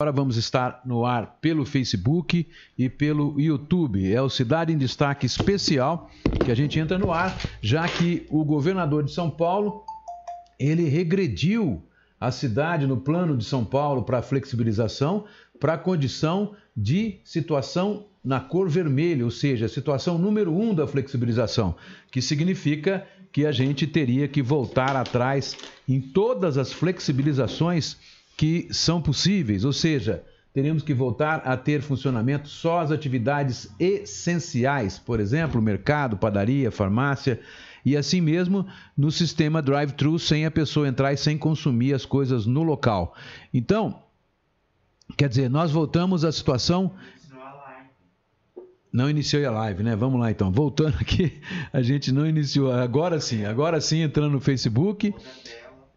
Agora vamos estar no ar pelo Facebook e pelo YouTube. É o Cidade em Destaque Especial que a gente entra no ar, já que o governador de São Paulo ele regrediu a cidade no plano de São Paulo para flexibilização para condição de situação na cor vermelha, ou seja, situação número um da flexibilização, que significa que a gente teria que voltar atrás em todas as flexibilizações que são possíveis, ou seja, teremos que voltar a ter funcionamento só as atividades essenciais, por exemplo, mercado, padaria, farmácia, e assim mesmo no sistema drive-thru, sem a pessoa entrar e sem consumir as coisas no local. Então, quer dizer, nós voltamos à situação. Não iniciou a live, né? Vamos lá então. Voltando aqui, a gente não iniciou. Agora sim, agora sim entrando no Facebook.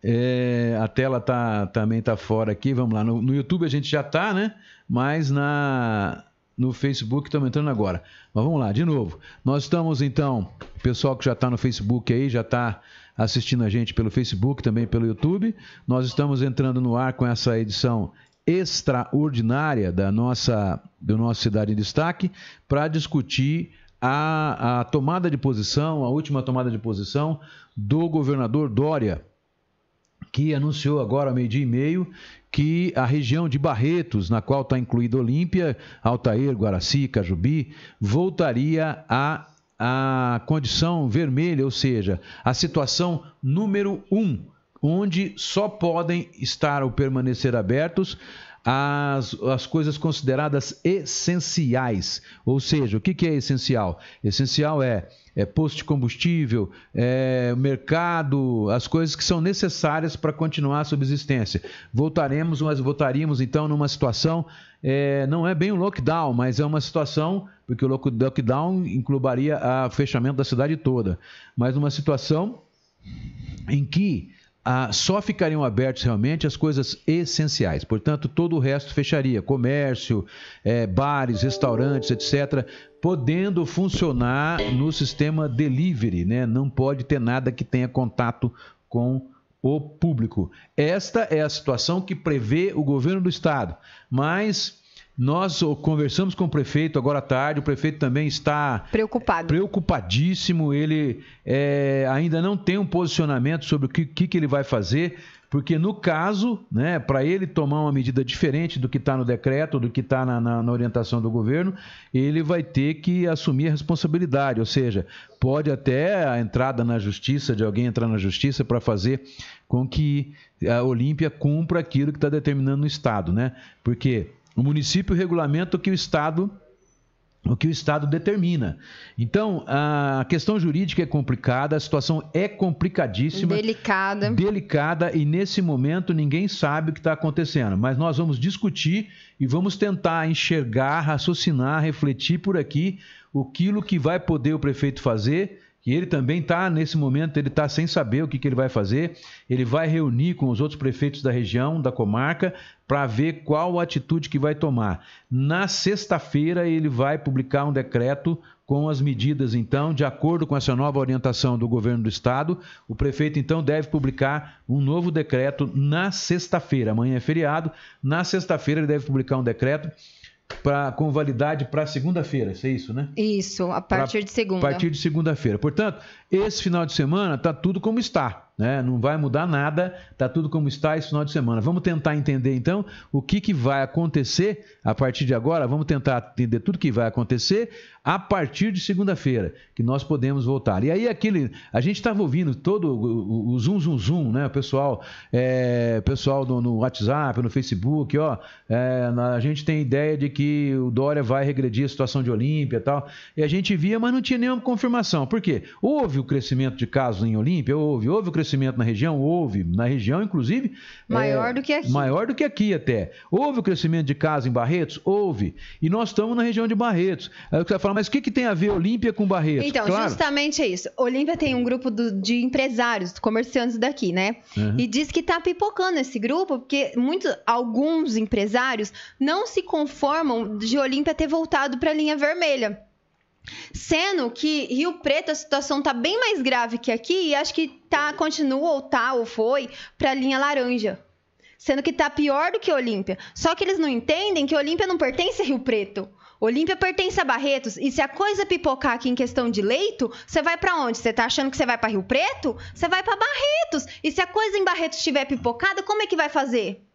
É, a tela tá, também está fora aqui. Vamos lá. No, no, YouTube a gente já está, né? Mas na, no Facebook estamos entrando agora. Mas vamos lá, de novo. Nós estamos então, pessoal que já está no Facebook aí, já está assistindo a gente pelo Facebook, também pelo YouTube. Nós estamos entrando no ar com essa edição extraordinária da nossa, do nosso Cidade em Destaque para discutir a, a tomada de posição, a última tomada de posição do governador Dória que anunciou agora, meio-dia e meio, que a região de Barretos, na qual está incluída Olímpia, Altair, Guaraci, Cajubi, voltaria a a condição vermelha, ou seja, a situação número um, onde só podem estar ou permanecer abertos as, as coisas consideradas essenciais. Ou seja, o que, que é essencial? Essencial é é, posto de combustível, é, mercado, as coisas que são necessárias para continuar a subsistência. Voltaremos, mas voltaríamos então numa situação, é, não é bem um lockdown, mas é uma situação, porque o lockdown incluiria o fechamento da cidade toda, mas uma situação em que ah, só ficariam abertos realmente as coisas essenciais. Portanto, todo o resto fecharia: comércio, é, bares, restaurantes, etc., podendo funcionar no sistema delivery, né? Não pode ter nada que tenha contato com o público. Esta é a situação que prevê o governo do estado. Mas nós conversamos com o prefeito agora à tarde, o prefeito também está preocupado, preocupadíssimo. Ele é, ainda não tem um posicionamento sobre o que, que, ele vai fazer, porque no caso, né, para ele tomar uma medida diferente do que está no decreto, do que está na, na, na, orientação do governo, ele vai ter que assumir a responsabilidade, ou seja, pode até a entrada na justiça, de alguém entrar na justiça para fazer com que a Olímpia cumpra aquilo que está determinando no Estado, né? Porque o município regulamenta o que o Estado o que o Estado determina. Então, a questão jurídica é complicada, a situação é complicadíssima. Delicada. Delicada, e nesse momento ninguém sabe o que está acontecendo. Mas nós vamos discutir e vamos tentar enxergar, raciocinar, refletir por aqui aquilo que vai poder o prefeito fazer que ele também está, nesse momento, ele está sem saber o que, que, ele vai fazer. Ele vai reunir com os outros prefeitos da região, da comarca, para ver qual a atitude que vai tomar. Na sexta-feira, ele vai publicar um decreto com as medidas, então, de acordo com essa nova orientação do governo do estado. O prefeito, então, deve publicar um novo decreto na sexta-feira. Amanhã é feriado. Na sexta-feira, ele deve publicar um decreto pra, com validade para segunda-feira, é isso, né? Isso, a partir pra, de segunda. A partir de segunda-feira. Portanto, esse final de semana está tudo como está. Né? Não vai mudar nada, está tudo como está esse final de semana. Vamos tentar entender então o que, que vai acontecer a partir de agora. Vamos tentar entender tudo que vai acontecer a partir de segunda-feira, que nós podemos voltar. E aí aquele, a gente estava ouvindo todo o, o, zoom zoom zoom, né? O pessoal, é, pessoal no, no, WhatsApp, no Facebook, ó, é, a gente tem ideia de que o Dória vai regredir a situação de Olímpia e tal. E a gente via, mas não tinha nenhuma confirmação. Por quê? Houve o crescimento de casos em Olímpia, houve, houve o crescimento na região, houve, na região inclusive maior é, do que aqui. Maior do que aqui até. Houve o crescimento de casos em Barretos, houve. E nós estamos na região de Barretos. Aí você vai falar mas o que, que tem a ver Olímpia com Barretos? Então, claro. justamente é isso. Olímpia tem um grupo do, de empresários, comerciantes daqui, né? Uhum. E diz que está pipocando esse grupo, porque muitos, alguns empresários não se conformam de Olímpia ter voltado para a linha vermelha. Sendo que Rio Preto a situação tá bem mais grave que aqui e acho que tá continua ou tá ou foi para linha laranja. sendo que tá pior do que Olímpia. Só que eles não entendem que Olímpia não pertence a Rio Preto. Olímpia pertence a Barretos. E se a coisa pipocar aqui em questão de leito, você vai para onde? Você tá achando que você vai para Rio Preto? Você vai para Barretos. E se a coisa em Barretos estiver pipocada, como é que vai fazer?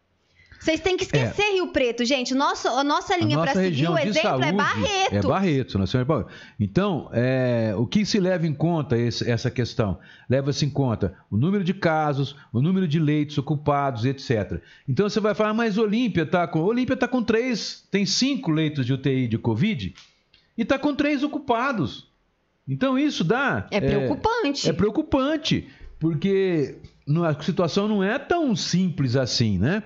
Vocês têm que esquecer é. Rio Preto, gente. Nosso, a nossa linha para seguir, o exemplo é saúde é Barreto. É Barreto, senhora. Então, é, o que se leva em conta esse, essa questão? Leva-se em conta o número de casos, o número de leitos ocupados, etc. Então você vai falar, mas Olímpia está com. Olímpia está com três, tem cinco leitos de UTI de Covid e está com três ocupados. Então isso dá. É preocupante. É, é preocupante, porque a situação não é tão simples assim, né?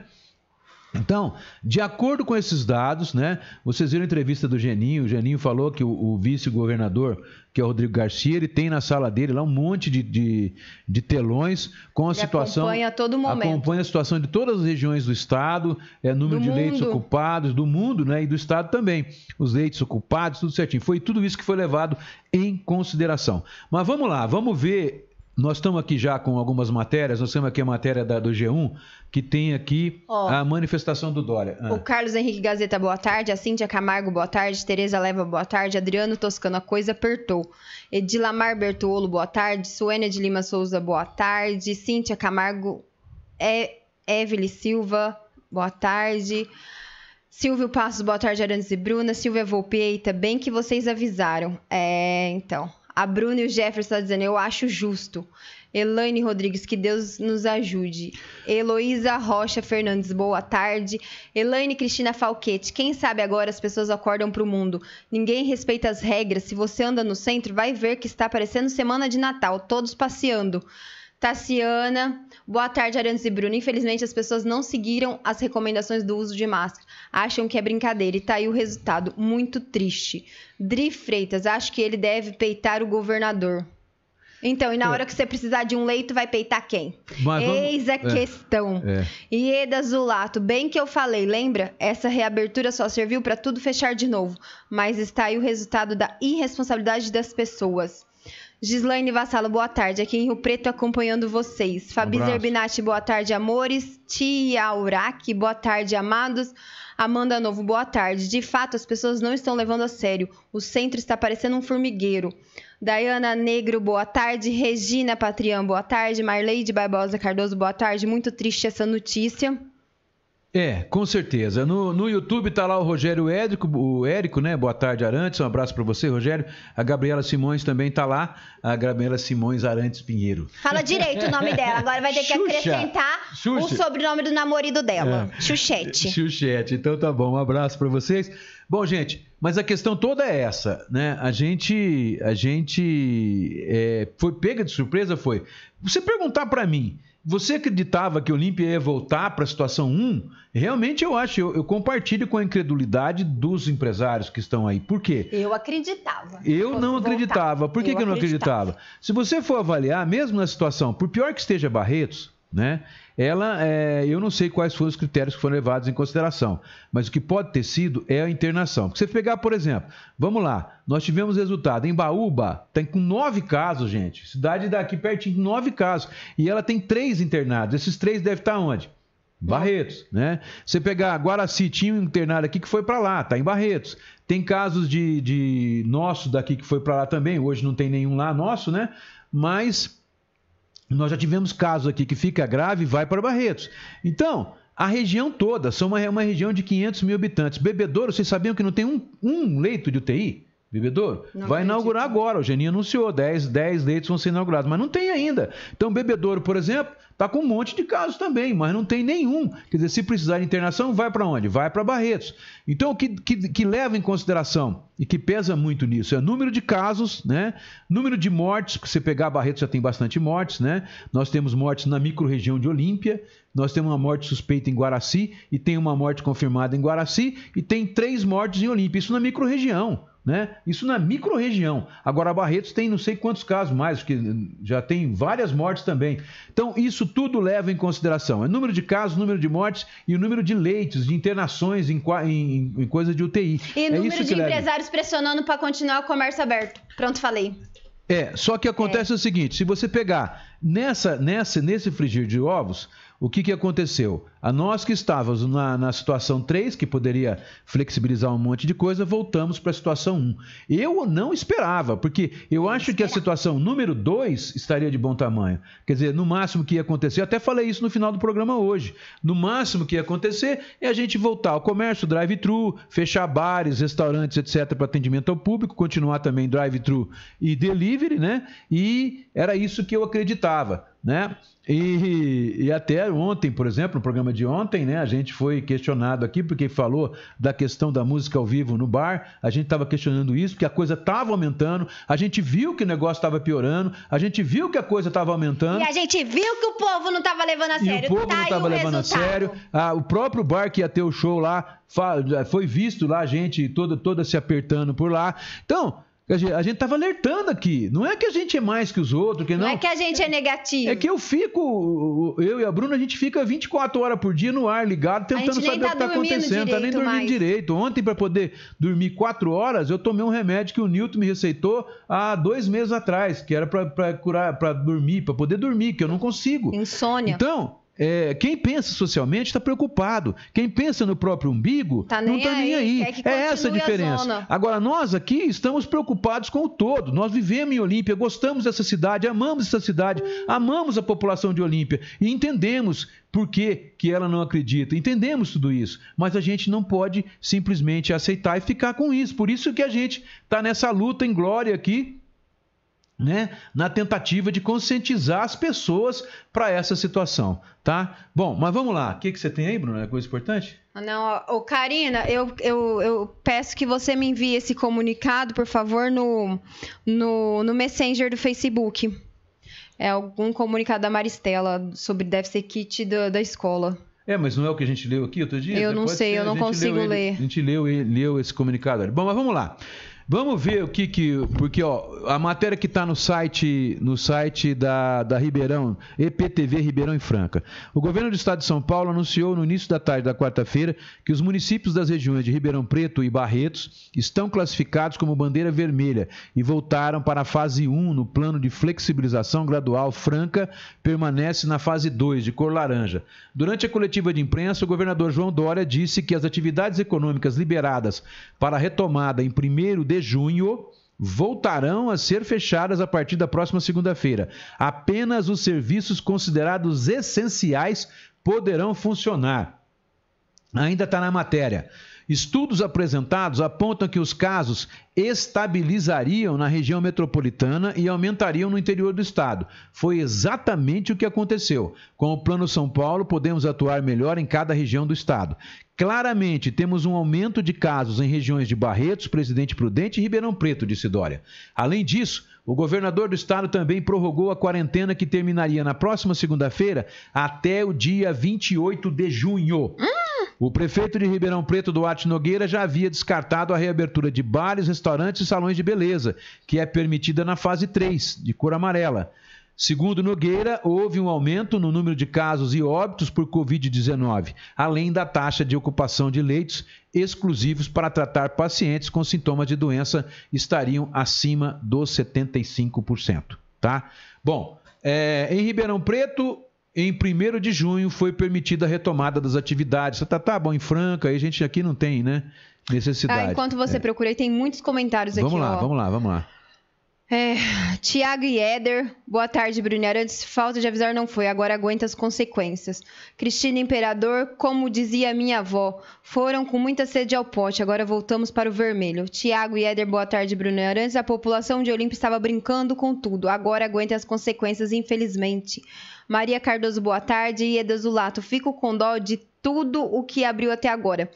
Então, de acordo com esses dados, né, vocês viram a entrevista do Geninho, o Geninho falou que o, o vice-governador, que é o Rodrigo Garcia, ele tem na sala dele lá um monte de, de, de telões com a ele situação. Acompanha todo momento. Acompanha a situação de todas as regiões do estado, é, número do de mundo. leitos ocupados, do mundo né, e do estado também. Os leitos ocupados, tudo certinho. Foi tudo isso que foi levado em consideração. Mas vamos lá, vamos ver nós estamos aqui já com algumas matérias, nós temos aqui a matéria da, do G1, que tem aqui oh, a manifestação do Dória. Ah. O Carlos Henrique Gazeta, boa tarde. A Cíntia Camargo, boa tarde. Tereza Leva, boa tarde. Adriano Toscano, a coisa apertou. Edilamar Bertolo, boa tarde. Suênia de Lima Souza, boa tarde. Cíntia Camargo, é, Silva, boa tarde. Silvio Passos, boa tarde, Arantes e Bruna. Silvia Volpeita, bem que vocês avisaram. É, então... A Bruna e o Jefferson estão tá dizendo, eu acho justo. Elaine Rodrigues, que Deus nos ajude. Heloísa Rocha Fernandes, boa tarde. Elaine Cristina Falquete, quem sabe agora as pessoas acordam para o mundo. Ninguém respeita as regras. Se você anda no centro, vai ver que está parecendo semana de Natal, todos passeando. Tassiana, boa tarde, Arantes e Bruno. Infelizmente, as pessoas não seguiram as recomendações do uso de máscara. Acham que é brincadeira e tá aí o resultado. Muito triste. Dri Freitas, acho que ele deve peitar o governador. Então, e na hora que você precisar de um leito, vai peitar quem? Mas Eis a é. questão. É. Ieda Zulato, bem que eu falei, lembra? Essa reabertura só serviu para tudo fechar de novo. Mas está aí o resultado da irresponsabilidade das pessoas. Gislaine Vassalo, boa tarde. Aqui em Rio Preto acompanhando vocês. Fabi um Zerbinati, boa tarde, amores. Tia Uraki, boa tarde, amados. Amanda Novo, boa tarde. De fato, as pessoas não estão levando a sério. O centro está parecendo um formigueiro. Dayana Negro, boa tarde. Regina Patrião, boa tarde. Marleide Barbosa Cardoso, boa tarde. Muito triste essa notícia. É, com certeza. No, no YouTube tá lá o Rogério Érico, o Érico, né? Boa tarde, Arantes. Um abraço para você, Rogério. A Gabriela Simões também tá lá. A Gabriela Simões Arantes Pinheiro. Fala direito o nome dela. Agora vai ter que Xuxa. acrescentar Xuxa. o sobrenome do namorado dela. É. Xuxete. Xuxete. Então tá bom. Um abraço para vocês. Bom, gente, mas a questão toda é essa, né? A gente, a gente é, foi pega de surpresa, foi. Você perguntar para mim você acreditava que o Olímpia ia voltar para a situação 1? Realmente eu acho, eu, eu, compartilho com a incredulidade dos empresários que estão aí. Por quê? Eu acreditava. Eu não acreditava. Por que eu, que eu não acreditava? Se você for avaliar, mesmo na situação, por pior que esteja Barretos, né? Ela, é, eu não sei quais foram os critérios que foram levados em consideração, mas o que pode ter sido é a internação. Porque você pegar, por exemplo, vamos lá, nós tivemos resultado em Baúba, tem com nove casos, gente, cidade daqui pertinho, nove casos, e ela tem três internados. Esses três devem estar onde? Barretos, né? Você pegar Guaraci, tinha um internado aqui que foi para lá, tá em Barretos. Tem casos de, de nosso daqui que foi para lá também, hoje não tem nenhum lá nosso, né? Mas nós já tivemos casos aqui que fica grave e vai para Barretos. Então, a região toda, são uma, uma região de 500 mil habitantes. Bebedouro, vocês sabiam que não tem um, um leito de UTI? Bebedouro? Não vai acredito. inaugurar agora. O Geninho anunciou, 10, 10 leitos vão ser inaugurados, mas não tem ainda. Então, Bebedouro, por exemplo, está com um monte de casos também, mas não tem nenhum. Quer dizer, se precisar de internação, vai para onde? Vai para Barretos. Então, o que, que, que, leva em consideração e que pesa muito nisso é o número de casos, né? número de mortes, porque você pegar Barretos já tem bastante mortes, né? Nós temos mortes na microrregião de Olímpia, nós temos uma morte suspeita em Guaraci, e tem uma morte confirmada em Guaraci, e tem três mortes em Olímpia. Isso na microrregião. Né? Isso na microrregião. Agora, Barretos tem não sei quantos casos mais, que já tem várias mortes também. Então, isso tudo leva em consideração. É número de casos, número de mortes e o número de leitos, de internações em, em, em coisa de UTI. E é número de empresários leva. pressionando para continuar o comércio aberto. Pronto, falei. É, só que acontece é. o seguinte: se você pegar nessa, nessa, nesse frigir de ovos, o que, que aconteceu? A nós que estávamos na, na situação 3, que poderia flexibilizar um monte de coisa, voltamos para a situação 1. Eu não esperava, porque eu acho que a situação número 2 estaria de bom tamanho. Quer dizer, no máximo que ia acontecer, até falei isso no final do programa hoje. No máximo que ia acontecer é a gente voltar ao comércio, drive-thru, fechar bares, restaurantes, etc., para atendimento ao público, continuar também drive-thru e delivery, né? E era isso que eu acreditava, né? E, e, até ontem, por exemplo, no programa de ontem, né, a gente foi questionado aqui porque falou da questão da música ao vivo no bar. A gente estava questionando isso porque a coisa estava aumentando. A gente viu que o negócio estava piorando. A gente viu que a coisa estava aumentando. E a gente viu que o povo não estava levando a sério. E o povo tá não estava levando resultado. a sério. Ah, o próprio bar que ia ter o show lá foi visto lá, a gente toda, toda se apertando por lá. Então a gente estava alertando aqui. Não é que a gente é mais que os outros. Que não, não é que a gente é negativo. É que eu fico, eu e a Bruna, a gente fica 24 horas por dia no ar ligado, tentando saber tá o que está acontecendo. Tá nem dormindo mais. direito. Ontem, para poder dormir 4 horas, eu tomei um remédio que o Newton me receitou há dois meses atrás, que era para curar, para dormir, para poder dormir, que eu não consigo. Insônia. Então, é, quem pensa socialmente está preocupado. Quem pensa no próprio umbigo tá não está nem aí. É essa a diferença. A Agora, nós aqui estamos preocupados com o todo. Nós vivemos em Olímpia, gostamos dessa cidade, amamos essa cidade, amamos a população de Olímpia e entendemos por que, que ela não acredita. Entendemos tudo isso. Mas a gente não pode simplesmente aceitar e ficar com isso. Por isso que a gente está nessa luta em glória aqui né, na tentativa de conscientizar as pessoas para essa situação, tá? Bom, mas vamos lá. O que, que você tem aí, Bruno? É coisa importante? Não, ô, Karina, eu, eu, eu peço que você me envie esse comunicado, por favor, no, no, no Messenger do Facebook. É algum comunicado da Maristela sobre deve ser kit da, da escola. É, mas não é o que a gente leu aqui outro dia? Eu não sei, ser, eu não consigo ler. Ele, a gente leu, leu esse comunicado. Bom, mas vamos lá. Vamos ver o que que. Porque, ó, a matéria que está no site, no site da, da Ribeirão, EPTV Ribeirão e Franca. O governo do estado de São Paulo anunciou no início da tarde da quarta-feira que os municípios das regiões de Ribeirão Preto e Barretos estão classificados como bandeira vermelha e voltaram para a fase 1 no plano de flexibilização gradual. Franca permanece na fase 2, de cor laranja. Durante a coletiva de imprensa, o governador João Dória disse que as atividades econômicas liberadas para a retomada em 1 de junho voltarão a ser fechadas a partir da próxima segunda-feira. Apenas os serviços considerados essenciais poderão funcionar. Ainda está na matéria. Estudos apresentados apontam que os casos estabilizariam na região metropolitana e aumentariam no interior do estado. Foi exatamente o que aconteceu. Com o Plano São Paulo, podemos atuar melhor em cada região do estado. Claramente, temos um aumento de casos em regiões de Barretos, Presidente Prudente e Ribeirão Preto, disse Dória. Além disso, o governador do estado também prorrogou a quarentena que terminaria na próxima segunda-feira até o dia 28 de junho. O prefeito de Ribeirão Preto, Duarte Nogueira, já havia descartado a reabertura de bares, restaurantes e salões de beleza, que é permitida na fase 3, de cor amarela. Segundo Nogueira, houve um aumento no número de casos e óbitos por Covid-19, além da taxa de ocupação de leitos exclusivos para tratar pacientes com sintomas de doença estariam acima dos 75%. Tá? Bom, é, em Ribeirão Preto, em 1 de junho, foi permitida a retomada das atividades. Tá, tá bom, em Franca, a gente aqui não tem, né? Necessidade. Ah, enquanto você é. procura, tem muitos comentários vamos aqui. Vamos lá, ó. vamos lá, vamos lá. É, Tiago e Éder, boa tarde, Bruno Arantes. Falta de avisar não foi, agora aguenta as consequências. Cristina Imperador, como dizia minha avó, foram com muita sede ao pote, agora voltamos para o vermelho. Tiago e Éder, boa tarde, Bruno Arantes. A população de Olímpia estava brincando com tudo, agora aguenta as consequências, infelizmente. Maria Cardoso, boa tarde. E Edazulato, fico com dó de tudo o que abriu até agora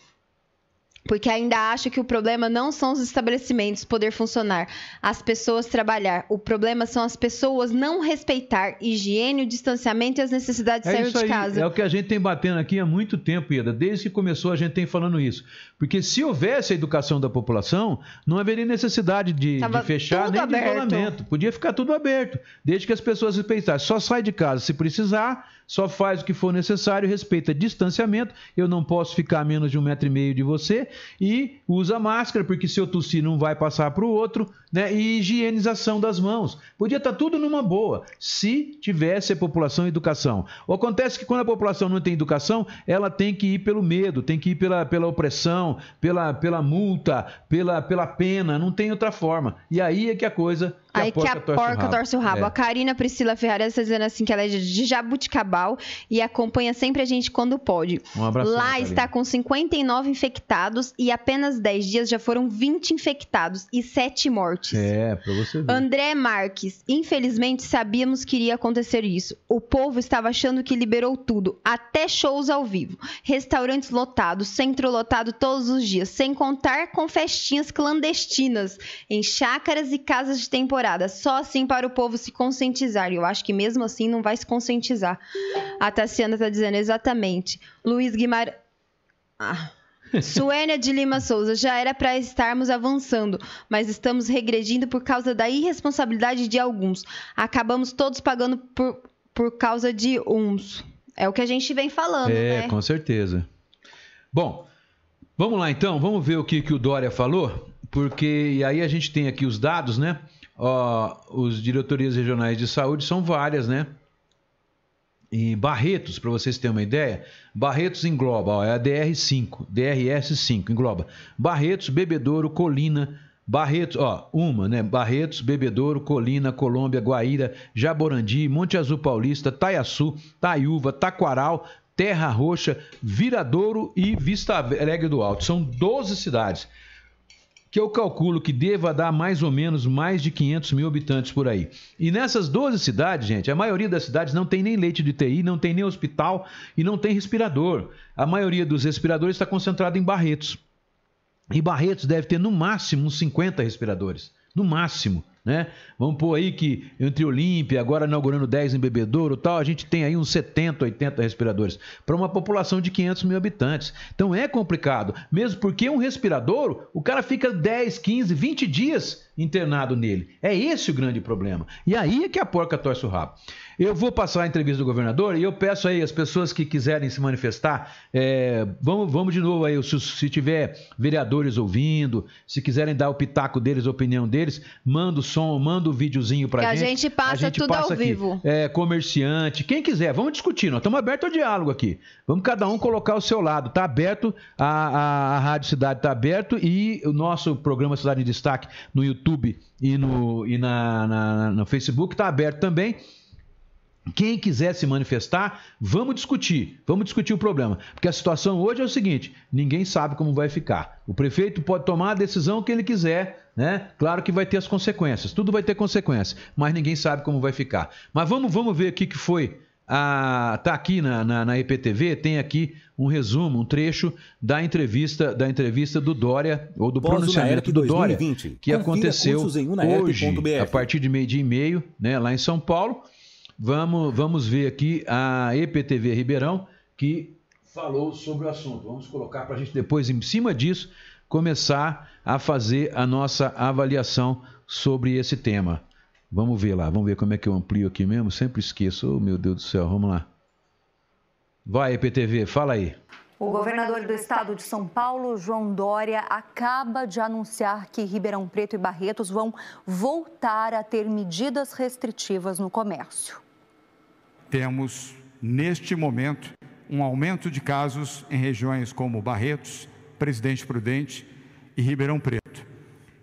porque ainda acho que o problema não são os estabelecimentos poder funcionar, as pessoas trabalhar. O problema são as pessoas não respeitar higiene, o distanciamento e as necessidades de é sair de aí, casa. É o que a gente tem batendo aqui há muito tempo, Ida. Desde que começou a gente tem falando isso. Porque se houvesse a educação da população, não haveria necessidade de, de fechar nem aberto. de isolamento. Podia ficar tudo aberto, desde que as pessoas respeitassem. Só sai de casa se precisar, só faz o que for necessário, respeita distanciamento, eu não posso ficar a menos de um metro e meio de você, e usa máscara, porque se eu tossir não vai passar para o outro, né? E higienização das mãos. Podia estar tá tudo numa boa, se tivesse a população em educação. O acontece que quando a população não tem educação, ela tem que ir pelo medo, tem que ir pela, pela opressão, pela, pela multa, pela, pela pena, não tem outra forma. E aí é que a coisa que Aí a que a porca torce o rabo. É. A Karina Priscila Ferrari está dizendo assim que ela é de Jabuticabal e acompanha sempre a gente quando pode. Um abraço. Lá está com 59 infectados e apenas 10 dias já foram 20 infectados e 7 mortes. É, pra você ver. André Marques, infelizmente sabíamos que iria acontecer isso. O povo estava achando que liberou tudo, até shows ao vivo. Restaurantes lotados, centro lotado todos os dias, sem contar com festinhas clandestinas em chácaras e casas de temporada Só assim para o povo se conscientizar. E eu acho que mesmo assim não vai se conscientizar. A Tassiana está dizendo exatamente. Luiz Guimarães. Ah. Suênia de Lima Souza, já era para estarmos avançando, mas estamos regredindo por causa da irresponsabilidade de alguns. Acabamos todos pagando por, por causa de uns. É o que a gente vem falando, é, né? com certeza. Bom, vamos lá então, vamos ver o que, que o Dória falou, porque e aí a gente tem aqui os dados, né? Ó, os diretorias regionais de saúde são várias, né? Barretos, para vocês terem uma ideia, Barretos engloba, ó, é a DR5, DRS5, engloba Barretos, Bebedouro, Colina, Barretos, ó, uma, né? Barretos, Bebedouro, Colina, Colômbia, Guaíra, Jaborandi, Monte Azul Paulista, Taiaçu, Taiúva, Taquaral, Terra Roxa, Viradouro e Vista Alegre do Alto. São 12 cidades que eu calculo que deva dar mais ou menos mais de 500 mil habitantes por aí. E nessas 12 cidades, gente, a maioria das cidades não tem nem leite de TI, não tem nem hospital e não tem respirador. A maioria dos respiradores está concentrada em Barretos. E Barretos deve ter no máximo uns 50 respiradores. No máximo. Né? Vamos pôr aí que entre Olímpia, agora inaugurando 10 em Bebedouro tal, a gente tem aí uns 70, 80 respiradores para uma população de 500 mil habitantes. Então é complicado, mesmo porque um respirador, o cara fica 10, 15, 20 dias internado nele. É esse o grande problema. E aí é que a porca torce o rabo. Eu vou passar a entrevista do governador e eu peço aí as pessoas que quiserem se manifestar, é, vamos, vamos de novo aí, se, se, tiver vereadores ouvindo, se quiserem dar o pitaco deles, a opinião deles, manda o som, manda o videozinho pra gente. A gente passa a gente tudo passa ao aqui. vivo. É, comerciante, quem quiser, vamos discutir, nós estamos abertos ao diálogo aqui. Vamos cada um colocar o seu lado. Está aberto, a, a, a Rádio Cidade está aberto e o nosso programa Cidade em Destaque no YouTube e no, e na, na no Facebook está aberto também. Quem quiser se manifestar, vamos discutir, vamos discutir o problema. Porque a situação hoje é o seguinte: ninguém sabe como vai ficar. O prefeito pode tomar a decisão que ele quiser, né? Claro que vai ter as consequências, tudo vai ter consequências, mas ninguém sabe como vai ficar. Mas vamos, vamos ver o que foi. A, tá aqui na, na, na EPTV, tem aqui um resumo, um trecho da entrevista da entrevista do Dória, ou do pronunciamento do 2020. Dória, que aconteceu hoje, a partir de meio dia e meio, né, lá em São Paulo. Vamos, vamos ver aqui a EPTV Ribeirão, que falou sobre o assunto. Vamos colocar para a gente depois, em cima disso, começar a fazer a nossa avaliação sobre esse tema. Vamos ver lá, vamos ver como é que eu amplio aqui mesmo. Sempre esqueço, oh, meu Deus do céu, vamos lá. Vai, EPTV, fala aí. O governador do estado de São Paulo, João Dória, acaba de anunciar que Ribeirão Preto e Barretos vão voltar a ter medidas restritivas no comércio temos, neste momento, um aumento de casos em regiões como Barretos, Presidente Prudente e Ribeirão Preto,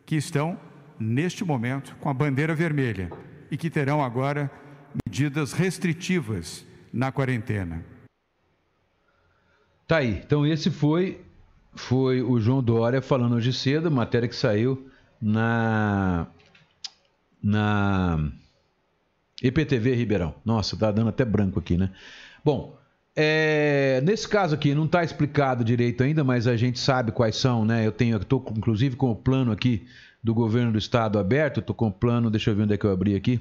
que estão, neste momento, com a bandeira vermelha e que terão agora medidas restritivas na quarentena. Tá aí. Então esse foi foi o João Dória falando hoje cedo, matéria que saiu na na EPTV Ribeirão. Nossa, tá dando até branco aqui, né? Bom, é, nesse caso aqui não está explicado direito ainda, mas a gente sabe quais são, né? Eu tenho, estou inclusive com o plano aqui do governo do estado aberto. Estou com o plano, deixa eu ver onde é que eu abri aqui.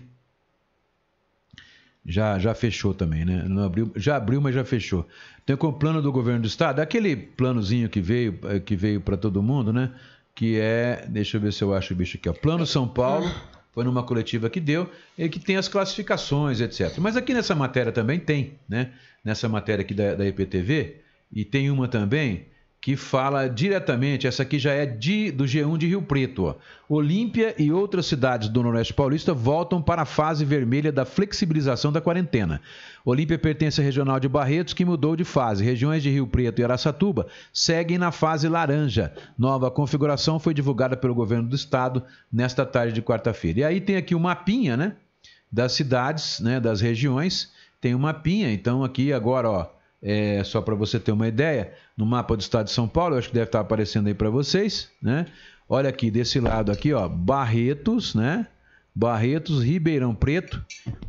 Já, já fechou também, né? Não abriu, já abriu, mas já fechou. Tenho com o plano do governo do estado, aquele planozinho que veio, que veio para todo mundo, né? Que é, deixa eu ver se eu acho o bicho aqui, ó. Plano São Paulo foi numa coletiva que deu, e que tem as classificações, etc. Mas aqui nessa matéria também tem, né? Nessa matéria aqui da, da IPTV, e tem uma também que fala diretamente, essa aqui já é de, do G1 de Rio Preto. Ó. Olímpia e outras cidades do Noroeste Paulista voltam para a fase vermelha da flexibilização da quarentena. Olímpia pertence à regional de Barretos, que mudou de fase. Regiões de Rio Preto e Araçatuba seguem na fase laranja. Nova configuração foi divulgada pelo governo do estado nesta tarde de quarta-feira. E aí tem aqui o um mapinha, né? Das cidades, né? Das regiões. Tem um mapinha. Então aqui agora, ó é, só para você ter uma ideia, no mapa do estado de São Paulo, eu acho que deve estar aparecendo aí para vocês, né? Olha aqui, desse lado aqui, ó, Barretos, né? Barretos, Ribeirão Preto,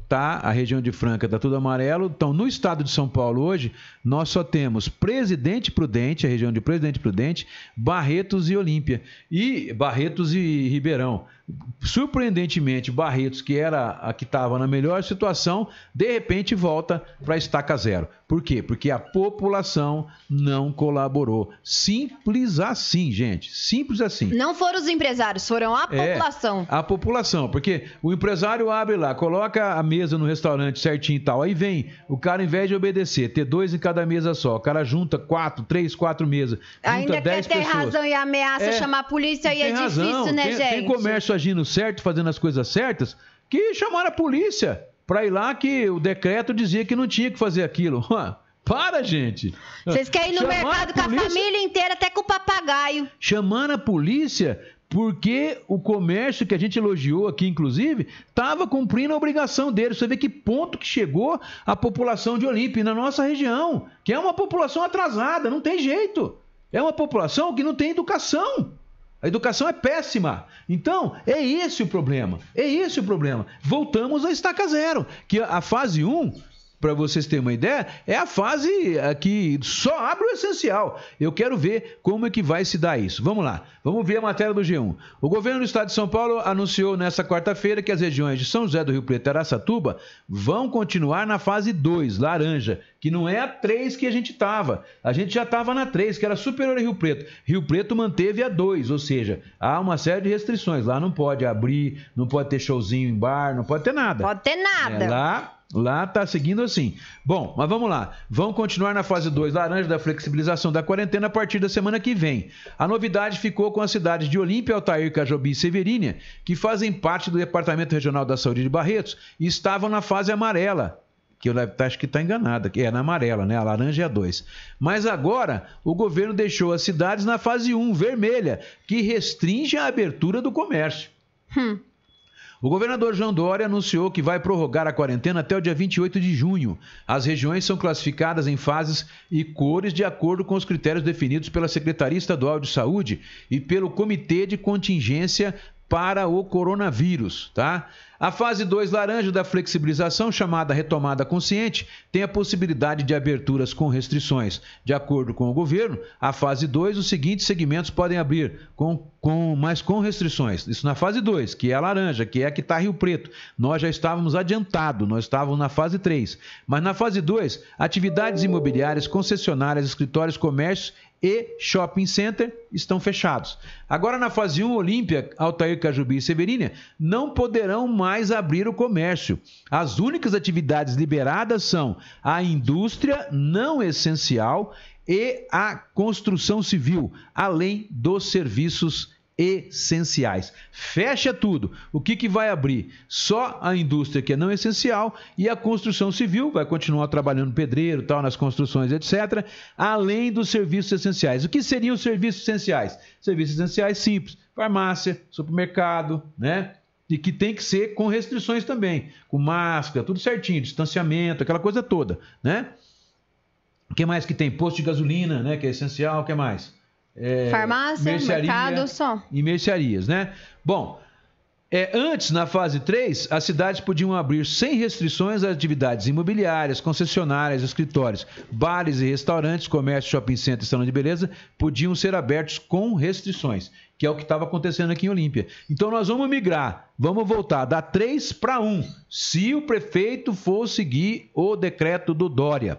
tá? A região de Franca tá tudo amarelo. Então, no estado de São Paulo hoje, nós só temos Presidente Prudente, a região de Presidente Prudente, Barretos e Olímpia. E Barretos e Ribeirão. Surpreendentemente, Barretos, que era a que estava na melhor situação, de repente volta para estaca zero. Por quê? Porque a população não colaborou. Simples assim, gente. Simples assim. Não foram os empresários, foram a é, população. A população, porque o empresário abre lá, coloca a mesa no restaurante certinho e tal. Aí vem o cara, ao invés de obedecer, ter dois em cada mesa só, o cara junta quatro, três, quatro mesas. Ainda quer ter pessoas. razão e ameaça é, chamar a polícia aí é difícil, razão. né, tem, gente? Tem comércio agindo certo, fazendo as coisas certas, que chamaram a polícia para ir lá que o decreto dizia que não tinha que fazer aquilo. Para, gente. Vocês querem ir no Chamar mercado com a família inteira, até com o papagaio. Chamando a polícia porque o comércio que a gente elogiou aqui, inclusive, estava cumprindo a obrigação dele. Você vê que ponto que chegou a população de Olímpia, na nossa região, que é uma população atrasada, não tem jeito. É uma população que não tem educação. A educação é péssima. Então, é esse o problema. É esse o problema. Voltamos à estaca zero, que a fase 1 para vocês terem uma ideia, é a fase que só abre o essencial. Eu quero ver como é que vai se dar isso. Vamos lá, vamos ver a matéria do G1. O governo do estado de São Paulo anunciou nesta quarta-feira que as regiões de São José do Rio Preto e Araçatuba vão continuar na fase 2, laranja, que não é a 3 que a gente estava. A gente já estava na 3, que era superior a Rio Preto. Rio Preto manteve a 2, ou seja, há uma série de restrições. Lá não pode abrir, não pode ter showzinho em bar, não pode ter nada. Pode ter nada. É, lá Lá está seguindo assim. Bom, mas vamos lá. Vão continuar na fase 2 laranja da flexibilização da quarentena a partir da semana que vem. A novidade ficou com as cidades de Olímpia, Altair, Cajobi e Severínia, que fazem parte do Departamento Regional da Saúde de Barretos e estavam na fase amarela. Que eu acho que está enganada, que é na amarela, né? A laranja é a 2. Mas agora o governo deixou as cidades na fase 1, um, vermelha, que restringe a abertura do comércio. Hum. O governador João Dória anunciou que vai prorrogar a quarentena até o dia 28 de junho. As regiões são classificadas em fases e cores de acordo com os critérios definidos pela Secretaria Estadual de Saúde e pelo Comitê de Contingência para o coronavírus, tá? A fase 2 laranja da flexibilização, chamada retomada consciente, tem a possibilidade de aberturas com restrições. De acordo com o governo, a fase 2, os seguintes segmentos podem abrir, com, com, mas com restrições. Isso na fase 2, que é a laranja, que é a que está Rio Preto. Nós já estávamos adiantados, nós estávamos na fase 3. Mas na fase 2, atividades imobiliárias, concessionárias, escritórios, comércios e shopping center estão fechados. Agora, na fase 1, Olímpia, Altair, Cajubi e Severínia não poderão mais abrir o comércio. As únicas atividades liberadas são a indústria não essencial e a construção civil, além dos serviços essenciais. Fecha tudo. O que, que vai abrir? Só a indústria que é não essencial e a construção civil vai continuar trabalhando pedreiro, tal, nas construções, etc. Além dos serviços essenciais. O que seriam os serviços essenciais? Serviços essenciais simples: farmácia, supermercado, né? E que tem que ser com restrições também, com máscara, tudo certinho, distanciamento, aquela coisa toda, né? O que mais que tem? Posto de gasolina, né? Que é essencial. O que mais? É, Farmácia, mercado só. E mercearias, né? Bom, é, antes, na fase 3, as cidades podiam abrir sem restrições as atividades imobiliárias, concessionárias, escritórios, bares e restaurantes, comércio, shopping center e salão de beleza podiam ser abertos com restrições, que é o que estava acontecendo aqui em Olímpia. Então nós vamos migrar, vamos voltar da 3 para 1, se o prefeito for seguir o decreto do Dória.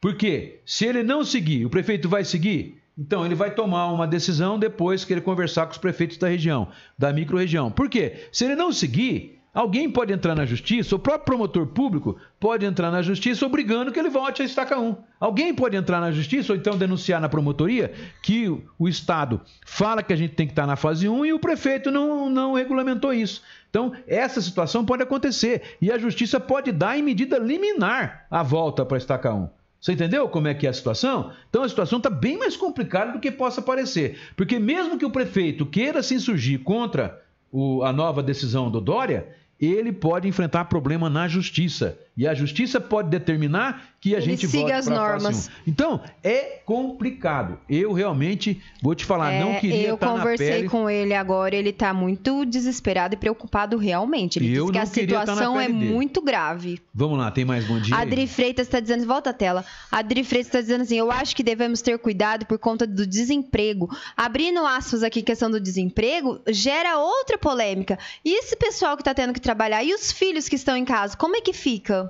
Por quê? Se ele não seguir, o prefeito vai seguir? Então ele vai tomar uma decisão depois que ele conversar com os prefeitos da região, da microrregião. Por quê? Se ele não seguir, Alguém pode entrar na justiça, o próprio promotor público pode entrar na justiça obrigando que ele volte a estaca 1. Alguém pode entrar na justiça ou então denunciar na promotoria que o Estado fala que a gente tem que estar na fase 1 e o prefeito não, não regulamentou isso. Então, essa situação pode acontecer e a justiça pode dar em medida liminar a volta para a estaca 1. Você entendeu como é que é a situação? Então a situação está bem mais complicada do que possa parecer. Porque mesmo que o prefeito queira se insurgir contra o, a nova decisão do Dória, ele pode enfrentar problema na justiça. E a justiça pode determinar que a ele gente siga as normas. Então, é complicado. Eu realmente vou te falar, é, não queria Eu estar conversei pele... com ele agora, ele está muito desesperado e preocupado realmente. Ele eu disse que a situação é dele. muito grave. Vamos lá, tem mais bom dia? Adri Freitas está dizendo, volta a tela. Adri Freitas está dizendo assim: eu acho que devemos ter cuidado por conta do desemprego. Abrindo aspas aqui, questão do desemprego, gera outra polêmica. E esse pessoal que está tendo que trabalhar, e os filhos que estão em casa, como é que fica?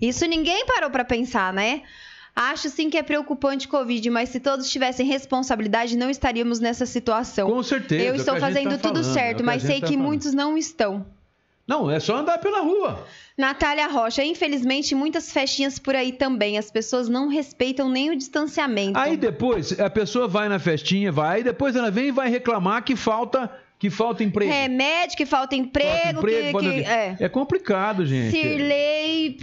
Isso ninguém parou para pensar, né? Acho sim que é preocupante o Covid, mas se todos tivessem responsabilidade, não estaríamos nessa situação. Com certeza. Eu é estou fazendo tá tudo falando, certo, é mas sei tá que falando. muitos não estão. Não, é só andar pela rua. Natália Rocha, infelizmente, muitas festinhas por aí também. As pessoas não respeitam nem o distanciamento. Aí depois, a pessoa vai na festinha, vai, depois ela vem e vai reclamar que falta que falta emprego. Remédio, que falta emprego. Falta emprego que, que, é. é complicado, gente. Sirley.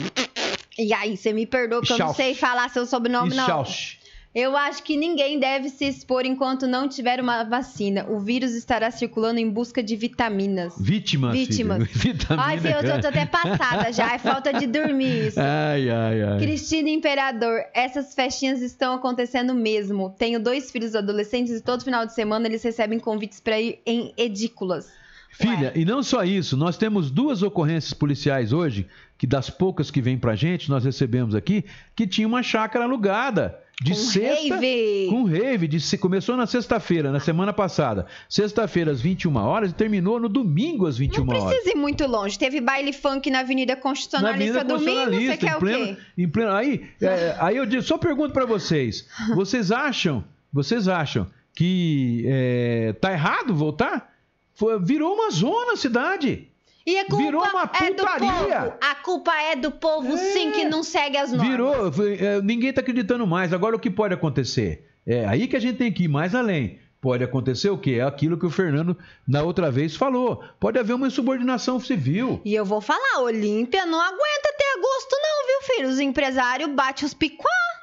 E aí, você me perdoa, porque eu não sei falar seu sobrenome, não. Schausch. Eu acho que ninguém deve se expor enquanto não tiver uma vacina. O vírus estará circulando em busca de vitaminas. Vítimas. Vítimas. Vitamina, ai, filho, eu tô, tô, até passada já. É falta de dormir isso. Ai, ai, ai. Cristina Imperador. Essas festinhas estão acontecendo mesmo. Tenho dois filhos adolescentes e todo final de semana eles recebem convites para ir em edículas. Filha, Ué. e não só isso, nós temos duas ocorrências policiais hoje, que das poucas que vêm pra gente, nós recebemos aqui, que tinha uma chácara alugada de com sexta rave. com rave de começou na sexta-feira na semana passada. Sexta-feira às 21 horas e terminou no domingo às 21 horas não precisa ir muito longe. Teve baile funk na Avenida Constitucionalista, na Avenida Constitucionalista domingo você quer pleno, o quê? em pleno, aí é, aí eu só pergunto para vocês. Vocês acham vocês acham que é, tá errado voltar? Foi, virou uma zona a cidade e a culpa Virou uma putaria. É do povo. A culpa é do povo, é. sim, que não segue as normas. Virou. É, ninguém está acreditando mais. Agora, o que pode acontecer? É aí que a gente tem que ir mais além. Pode acontecer o quê? É aquilo que o Fernando na outra vez falou. Pode haver uma insubordinação civil. E eu vou falar, Olímpia não aguenta até agosto não, viu, filho? Os empresários batem os picuá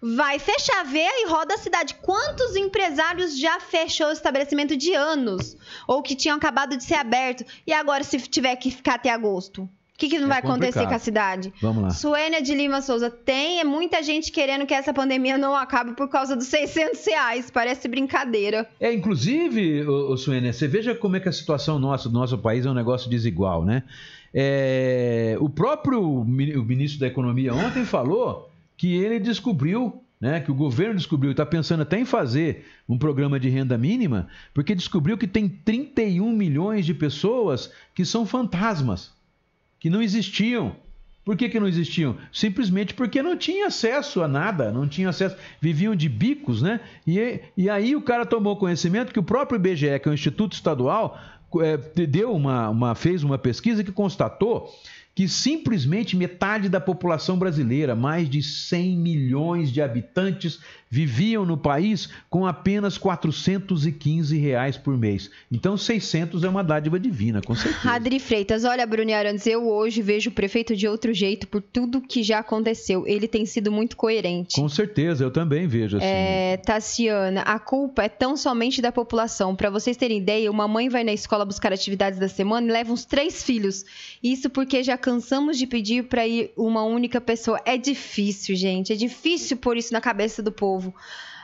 vai fechar, vê e roda a cidade. Quantos empresários já fechou o estabelecimento de anos? Ou que tinham acabado de ser aberto e agora se tiver que ficar até agosto? O que, que não é vai complicado. acontecer com a cidade? Vamos lá. Suênia de Lima Souza, tem muita gente querendo que essa pandemia não acabe por causa dos 600 reais. Parece brincadeira. É, inclusive, ô, ô Suênia, você veja como é que a situação nossa, do nosso país é um negócio desigual, né? É, o próprio o ministro da Economia ontem falou que ele descobriu, né, que o governo descobriu, está pensando até em fazer um programa de renda mínima, porque descobriu que tem 31 milhões de pessoas que são fantasmas, que não existiam. Por que, que não existiam? Simplesmente porque não tinha acesso a nada, não tinha acesso, viviam de bicos, né? E, e aí o cara tomou conhecimento que o próprio IBGE, que é o Instituto Estadual, é, deu uma, uma, fez uma pesquisa que constatou que simplesmente metade da população brasileira, mais de 100 milhões de habitantes, viviam no país com apenas 415 reais por mês. Então 600 é uma dádiva divina, com certeza. Adri Freitas, olha, Bruni Arantes, eu hoje vejo o prefeito de outro jeito por tudo que já aconteceu. Ele tem sido muito coerente. Com certeza, eu também vejo assim. É, Tassiana, a culpa é tão somente da população. Para vocês terem ideia, uma mãe vai na escola buscar atividades da semana e leva uns três filhos. Isso porque já cansamos de pedir para ir uma única pessoa. É difícil, gente. É difícil pôr isso na cabeça do povo.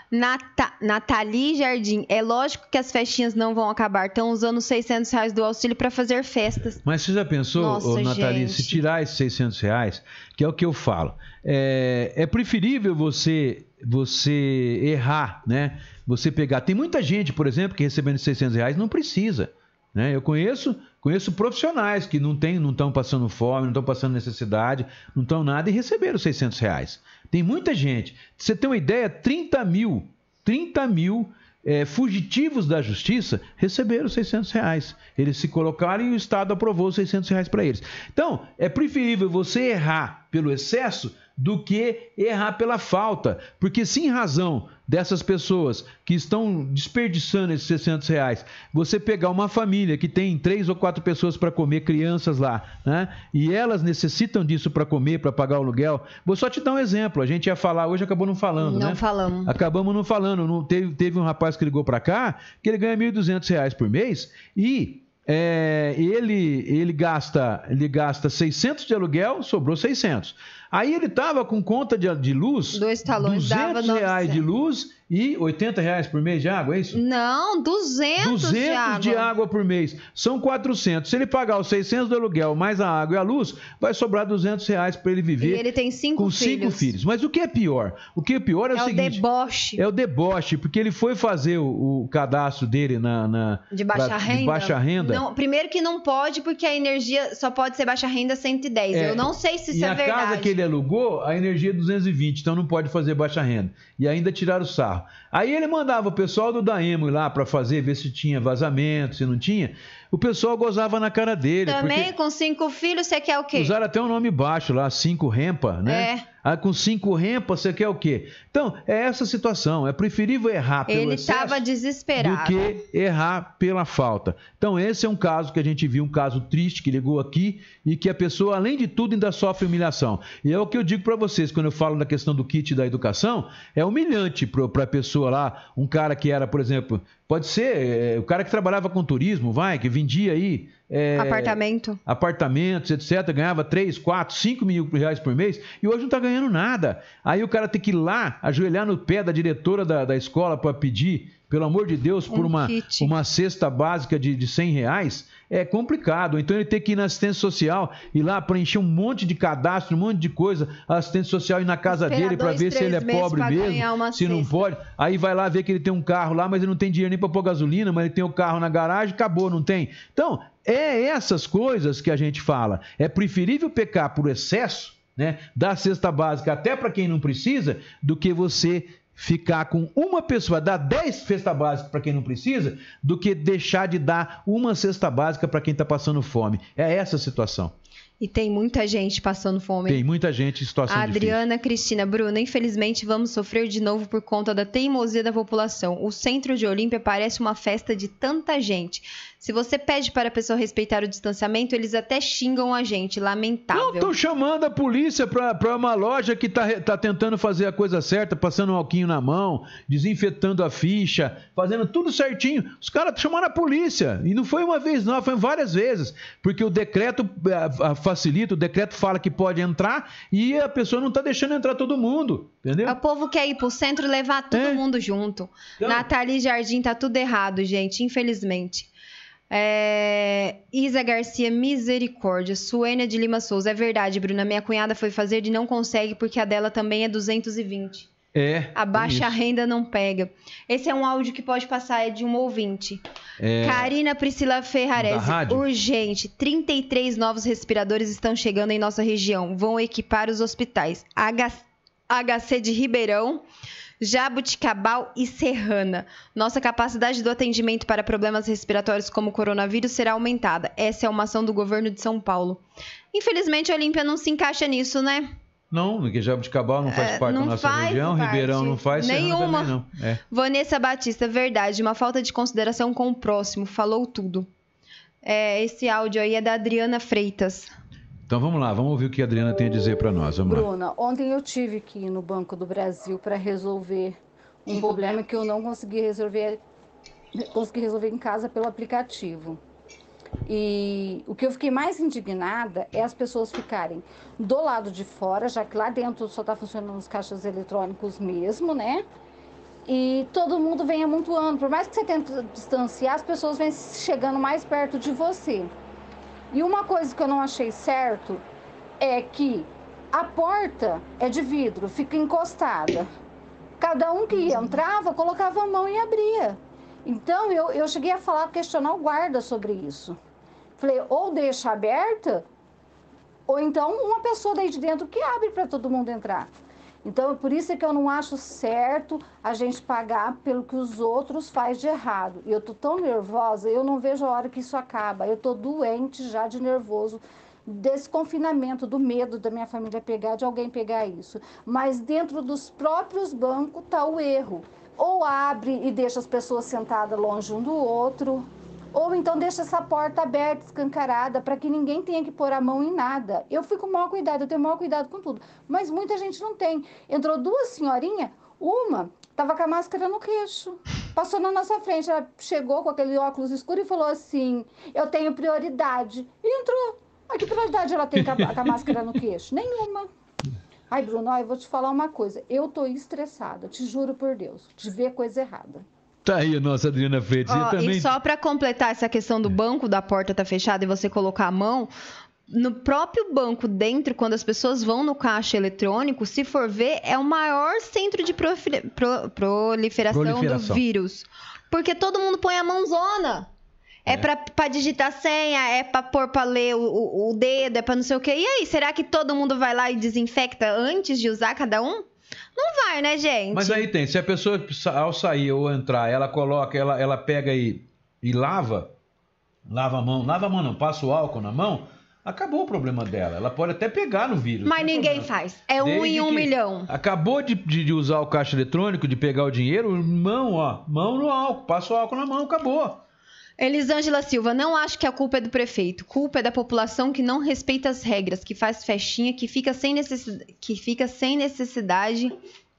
Nata Nathalie Jardim, é lógico que as festinhas não vão acabar. Estão usando os 600 reais do auxílio para fazer festas. Mas você já pensou, Nossa, ô, Nathalie, se tirar esses 600 reais, que é o que eu falo, é, é preferível você você errar, né? Você pegar. Tem muita gente, por exemplo, que recebendo 600 reais não precisa. Né? Eu conheço, conheço profissionais que não tem, não estão passando fome, não estão passando necessidade, não estão nada e receberam 600 reais. Tem muita gente. Você tem uma ideia, 30 mil 30 mil é, fugitivos da justiça receberam 600 reais. Eles se colocaram e o Estado aprovou os 600 reais para eles. Então, é preferível você errar pelo excesso do que errar pela falta. Porque se em razão dessas pessoas que estão desperdiçando esses 600 reais, você pegar uma família que tem três ou quatro pessoas para comer, crianças lá, né? E elas necessitam disso para comer, para pagar o aluguel. Vou só te dar um exemplo. A gente ia falar hoje, acabou não falando, não né? Não falamos. Acabamos não falando. Não, teve, teve um rapaz que ligou para cá que ele ganha 1.200 reais por mês e é, ele, ele, gasta, ele gasta 600 de aluguel, sobrou 600. Aí ele estava com conta de, de luz, Dois talões 200 reais de luz e 80 reais por mês de água, é isso? Não, 200, 200 de, água. de água por mês. São 400. Se ele pagar os 600 do aluguel, mais a água e a luz, vai sobrar 200 reais para ele viver. E ele tem cinco com filhos. cinco filhos. Mas o que é pior? O que é pior é, é o seguinte... É o deboche. É o deboche, porque ele foi fazer o, o cadastro dele na... na de baixa pra, renda? De baixa renda. Não, primeiro que não pode, porque a energia só pode ser baixa renda 110. É, Eu não sei se isso é verdade. E a casa que ele alugou, a energia é 220, então não pode fazer baixa renda. E ainda tiraram o sarro. Aí ele mandava o pessoal do Daemo lá para fazer, ver se tinha vazamento, se não tinha. O pessoal gozava na cara dele. Também com cinco filhos, você quer o quê? Usaram até um nome baixo lá, cinco rempa, né? É. Ah, com cinco rempa, você quer o quê? Então, é essa situação. É preferível errar pelo Ele estava desesperado. do que errar pela falta. Então, esse é um caso que a gente viu, um caso triste que ligou aqui e que a pessoa, além de tudo, ainda sofre humilhação. E é o que eu digo para vocês quando eu falo da questão do kit da educação, é humilhante para a pessoa lá, um cara que era, por exemplo, pode ser é, o cara que trabalhava com turismo, vai, que vendia aí é, Apartamento. Apartamentos, etc. Ganhava 3, 4, 5 mil reais por mês e hoje não está ganhando nada. Aí o cara tem que ir lá, ajoelhar no pé da diretora da, da escola para pedir, pelo amor de Deus, por um uma, kit. uma cesta básica de, de 100 reais. É complicado. Então ele tem que ir na assistência social, ir lá preencher um monte de cadastro, um monte de coisa, a assistente social ir na casa Esperar dele para ver se ele é pobre mesmo, se não pode. Aí vai lá ver que ele tem um carro lá, mas ele não tem dinheiro nem para pôr gasolina, mas ele tem o carro na garagem, acabou, não tem. Então, é essas coisas que a gente fala. É preferível pecar por excesso, né, da cesta básica até para quem não precisa, do que você ficar com uma pessoa, dar 10 cesta básica para quem não precisa, do que deixar de dar uma cesta básica para quem está passando fome. É essa a situação. E tem muita gente passando fome. Tem muita gente em situação A difícil. Adriana Cristina Bruna, infelizmente vamos sofrer de novo por conta da teimosia da população. O centro de Olímpia parece uma festa de tanta gente. Se você pede para a pessoa respeitar o distanciamento, eles até xingam a gente. Lamentável. Não, estão chamando a polícia para uma loja que está tá tentando fazer a coisa certa, passando um alquinho na mão, desinfetando a ficha, fazendo tudo certinho. Os caras chamaram a polícia. E não foi uma vez, não, foi várias vezes. Porque o decreto a, facilita, o decreto fala que pode entrar e a pessoa não está deixando entrar todo mundo. Entendeu? O povo quer ir pro centro e levar todo É. mundo junto. Então- Nathalie Jardim tá tudo errado, gente, infelizmente. É, Isa Garcia, misericórdia. Suênia de Lima Souza, é verdade, Bruna. Minha cunhada foi fazer e não consegue porque a dela também é 220. É. A baixa é isso. renda não pega. Esse é um áudio que pode passar, é de um ouvinte. É, Karina Priscila Ferrarese, urgente. 33 novos respiradores estão chegando em nossa região. Vão equipar os hospitais. H- HC de Ribeirão, Jabuticabal e Serrana. Nossa capacidade do atendimento para problemas respiratórios como o coronavírus será aumentada. Essa é uma ação do governo de São Paulo. Infelizmente, a Olímpia não se encaixa nisso, né? Não, porque Jabuticabal não faz É, parte não da nossa região, parte. Ribeirão não faz, Nenhuma. também não. É. Vanessa Batista, verdade, uma falta de consideração com o próximo, falou tudo. É, esse áudio aí é da Adriana Freitas. Então vamos lá, vamos ouvir o que a Adriana tem a dizer para nós. Vamos lá. Bruna, ontem eu tive que ir no Banco do Brasil para resolver um problema que eu não consegui resolver, consegui resolver em casa pelo aplicativo. E o que eu fiquei mais indignada é as pessoas ficarem do lado de fora, já que lá dentro só está funcionando os caixas eletrônicos mesmo, né? E todo mundo vem amontoando. Por mais que você tente distanciar, as pessoas vêm chegando mais perto de você. E uma coisa que eu não achei certo é que a porta é de vidro, fica encostada. Cada um que entrava colocava a mão e abria. Então eu, eu cheguei a falar, questionar o guarda sobre isso. Falei, ou deixa aberta, ou então uma pessoa daí de dentro que abre para todo mundo entrar. Então, por isso é que eu não acho certo a gente pagar pelo que os outros faz de errado. E eu tô tão nervosa, eu não vejo a hora que isso acaba. Eu tô doente já de nervoso desse confinamento, do medo da minha família pegar, de alguém pegar isso. Mas dentro dos próprios bancos está o erro. Ou abre e deixa as pessoas sentadas longe um do outro, ou então deixa essa porta aberta, escancarada, para que ninguém tenha que pôr a mão em nada. Eu fui com o maior cuidado, eu tenho maior cuidado com tudo. Mas muita gente não tem. Entrou duas senhorinhas, uma estava com a máscara no queixo. Passou na nossa frente, ela chegou com aquele óculos escuro e falou assim: Eu tenho prioridade. E entrou. Mas que prioridade ela tem com a, com a máscara no queixo? Nenhuma. Ai, Bruno, eu vou te falar uma coisa. Eu tô estressada, te juro por Deus, de ver coisa errada. Tá aí a nossa Adriana Freitas. Oh, também... E só para completar essa questão do banco, da porta tá fechada e você colocar a mão, no próprio banco dentro, quando as pessoas vão no caixa eletrônico, se for ver, é o maior centro de pro... proliferação, proliferação, do vírus. Porque todo mundo põe a mãozona. É, é. Pra digitar senha, é pra pôr pra ler o, o dedo, é pra não sei o quê. E aí, será que todo mundo vai lá e desinfecta antes de usar cada um? Não vai, né, gente? Mas aí tem, se a pessoa ao sair ou entrar, ela coloca, ela, ela pega e, e lava, lava a mão, lava a mão não, passa o álcool na mão, acabou o problema dela. Ela pode até pegar no vírus. Mas ninguém problema. faz. É Desde um em um milhão. Acabou de, de, de, usar o caixa eletrônico, de pegar o dinheiro, mão, ó, mão no álcool, passa o álcool na mão, acabou. Elisângela Silva, não acho que a culpa é do prefeito. Culpa é da população que não respeita as regras, que faz festinha, que fica sem, necess... que fica sem necessidade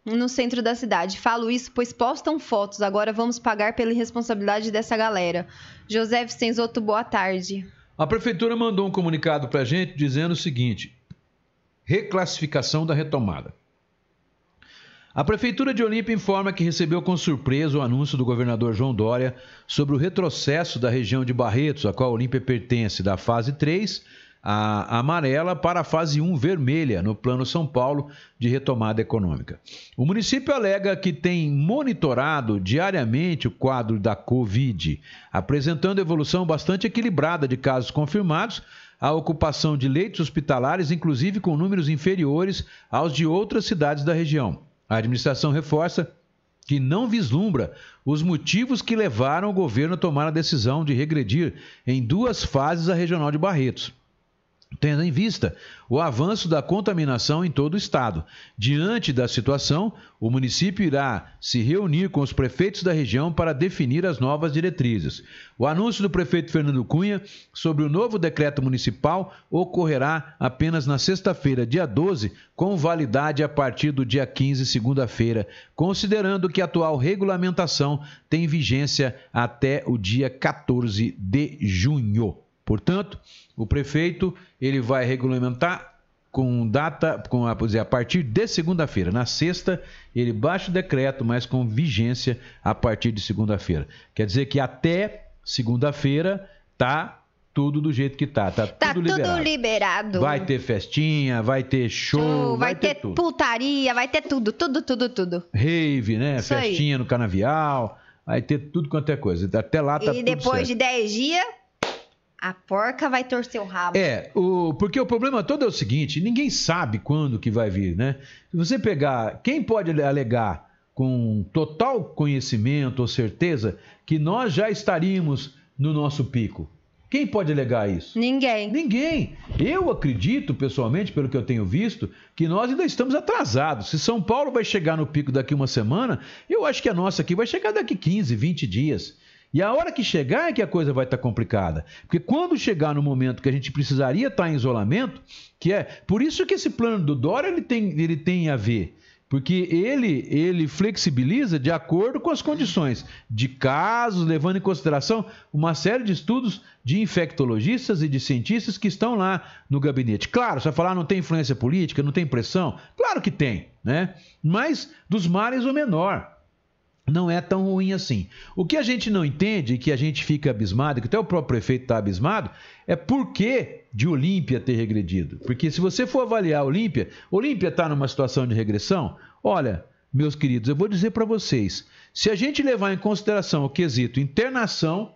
no centro da cidade. Falo isso pois postam fotos. Agora vamos pagar pela irresponsabilidade dessa galera. José Vicenzoto, boa tarde. A prefeitura mandou um comunicado para a gente dizendo o seguinte: reclassificação da retomada. A Prefeitura de Olímpia informa que recebeu com surpresa o anúncio do governador João Dória sobre o retrocesso da região de Barretos, a qual Olímpia pertence, da fase 3, a amarela, para a fase 1, vermelha, no Plano São Paulo de retomada econômica. O município alega que tem monitorado diariamente o quadro da Covid, apresentando evolução bastante equilibrada de casos confirmados a ocupação de leitos hospitalares, inclusive com números inferiores aos de outras cidades da região. A administração reforça que não vislumbra os motivos que levaram o governo a tomar a decisão de regredir em duas fases a regional de Barretos tendo em vista o avanço da contaminação em todo o estado. Diante da situação, o município irá se reunir com os prefeitos da região para definir as novas diretrizes. O anúncio do prefeito Fernando Cunha sobre o novo decreto municipal ocorrerá apenas na sexta-feira, dia 12, com validade a partir do dia 15, segunda-feira, considerando que a atual regulamentação tem vigência até o dia 14 de junho. Portanto, o prefeito ele vai regulamentar com data, com a, dizer, a partir de segunda-feira. Na sexta, ele baixa o decreto, mas com vigência a partir de segunda-feira. Quer dizer que até segunda-feira tá tudo do jeito que tá. Tá, tá tudo, liberado. liberado. Vai ter festinha, vai ter show, show vai, vai, ter, ter putaria, vai ter tudo, tudo, tudo, tudo. Rave, né? Isso festinha aí. no canavial, vai ter tudo quanto é coisa. Até lá tá E depois de 10 dias, a porca vai torcer o rabo. É, o, porque o problema todo é o seguinte: ninguém sabe quando que vai vir, né? Se você pegar. Quem pode alegar com total conhecimento ou certeza que nós já estaríamos no nosso pico? Quem pode alegar isso? Ninguém. Ninguém. Eu acredito, pessoalmente, pelo que eu tenho visto, que nós ainda estamos atrasados. Se São Paulo vai chegar no pico daqui uma semana, eu acho que a nossa aqui vai chegar daqui 15, 20 dias. E a hora que chegar é que a coisa vai estar complicada. Porque quando chegar no momento que a gente precisaria estar em isolamento, que é. Por isso que esse plano do Dória ele tem, ele tem a ver. Porque ele, ele flexibiliza de acordo com as condições de casos, levando em consideração uma série de estudos de infectologistas e de cientistas que estão lá no gabinete. Claro, você vai falar, não tem influência política, não tem pressão? Claro que tem, né? Mas dos males o menor não é tão ruim assim. O que a gente não entende e que a gente fica abismado, que até o próprio prefeito está abismado, é por que de Olímpia ter regredido. Porque se você for avaliar Olímpia, Olímpia está numa situação de regressão? Olha, meus queridos, eu vou dizer para vocês, se a gente levar em consideração o quesito internação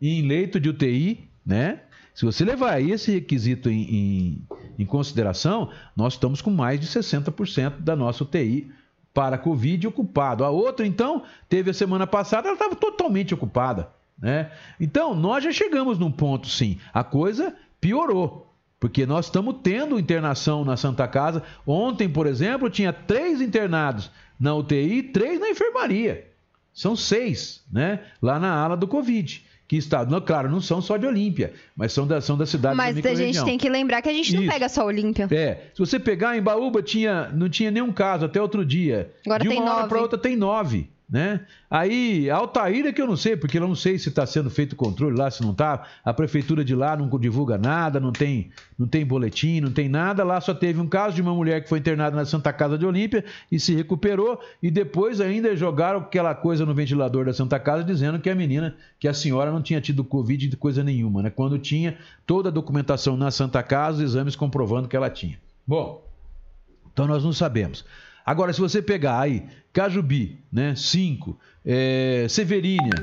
em leito de UTI, né? Se você levar esse requisito em, em, em consideração, nós estamos com mais de 60% da nossa UTI para a Covid ocupado. A outra, então, teve a semana passada, ela estava totalmente ocupada. Né? Então, nós já chegamos num ponto, sim. A coisa piorou. Porque nós estamos tendo internação na Santa Casa. Ontem, por exemplo, tinha três internados na UTI três na enfermaria. São seis, né? Lá na ala do Covid que está, não, claro, não são só de Olímpia, mas são da, são da cidade Mas a gente tem que lembrar que a gente não Isso. pega só Olímpia. É, se você pegar em Baúba, tinha, não tinha nenhum caso até outro dia. Agora de uma tem hora para outra tem nove né? Aí, Altaíra que eu não sei, porque eu não sei se está sendo feito controle lá, se não está. A prefeitura de lá não divulga nada, não tem, não tem boletim, não tem nada. Lá só teve um caso de uma mulher que foi internada na Santa Casa de Olímpia e se recuperou. E depois ainda jogaram aquela coisa no ventilador da Santa Casa dizendo que a menina, que a senhora não tinha tido Covid de coisa nenhuma, né? Quando tinha toda a documentação na Santa Casa, exames comprovando que ela tinha. Bom, então nós não sabemos. Agora, se você pegar aí Cajubi, né? 5, é, Severínia,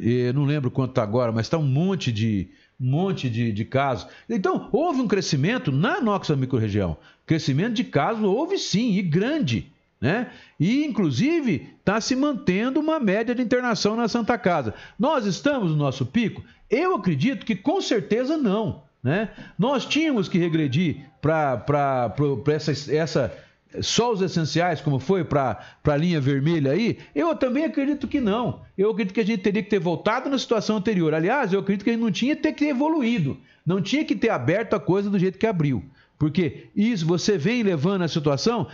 é, não lembro quanto está agora, mas está um monte de monte de, de casos. Então, houve um crescimento na nossa microrregião. Crescimento de casos houve sim, e grande. Né? E, inclusive, está se mantendo uma média de internação na Santa Casa. Nós estamos no nosso pico? Eu acredito que com certeza não. Né? Nós tínhamos que regredir para essa, essa só os essenciais, como foi para a linha vermelha aí? Eu também acredito que não. Eu acredito que a gente teria que ter voltado na situação anterior. Aliás, eu acredito que a gente não tinha que ter evoluído. Não tinha que ter aberto a coisa do jeito que abriu. Porque isso, você vem levando a situação,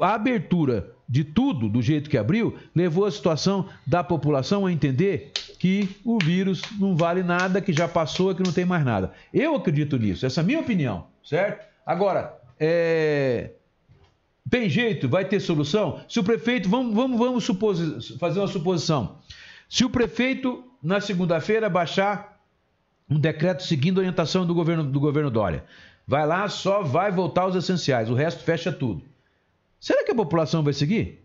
a abertura de tudo do jeito que abriu, levou a situação da população a entender que o vírus não vale nada, que já passou, que não tem mais nada. Eu acredito nisso, essa é a minha opinião, certo? Agora, é tem jeito? Vai ter solução? Se o prefeito, vamos, vamos, vamos supos, fazer uma suposição. Se o prefeito, na segunda-feira, baixar um decreto seguindo a orientação do governo, do governo Dória, vai lá, só vai voltar os essenciais, o resto fecha tudo. Será que a população vai seguir?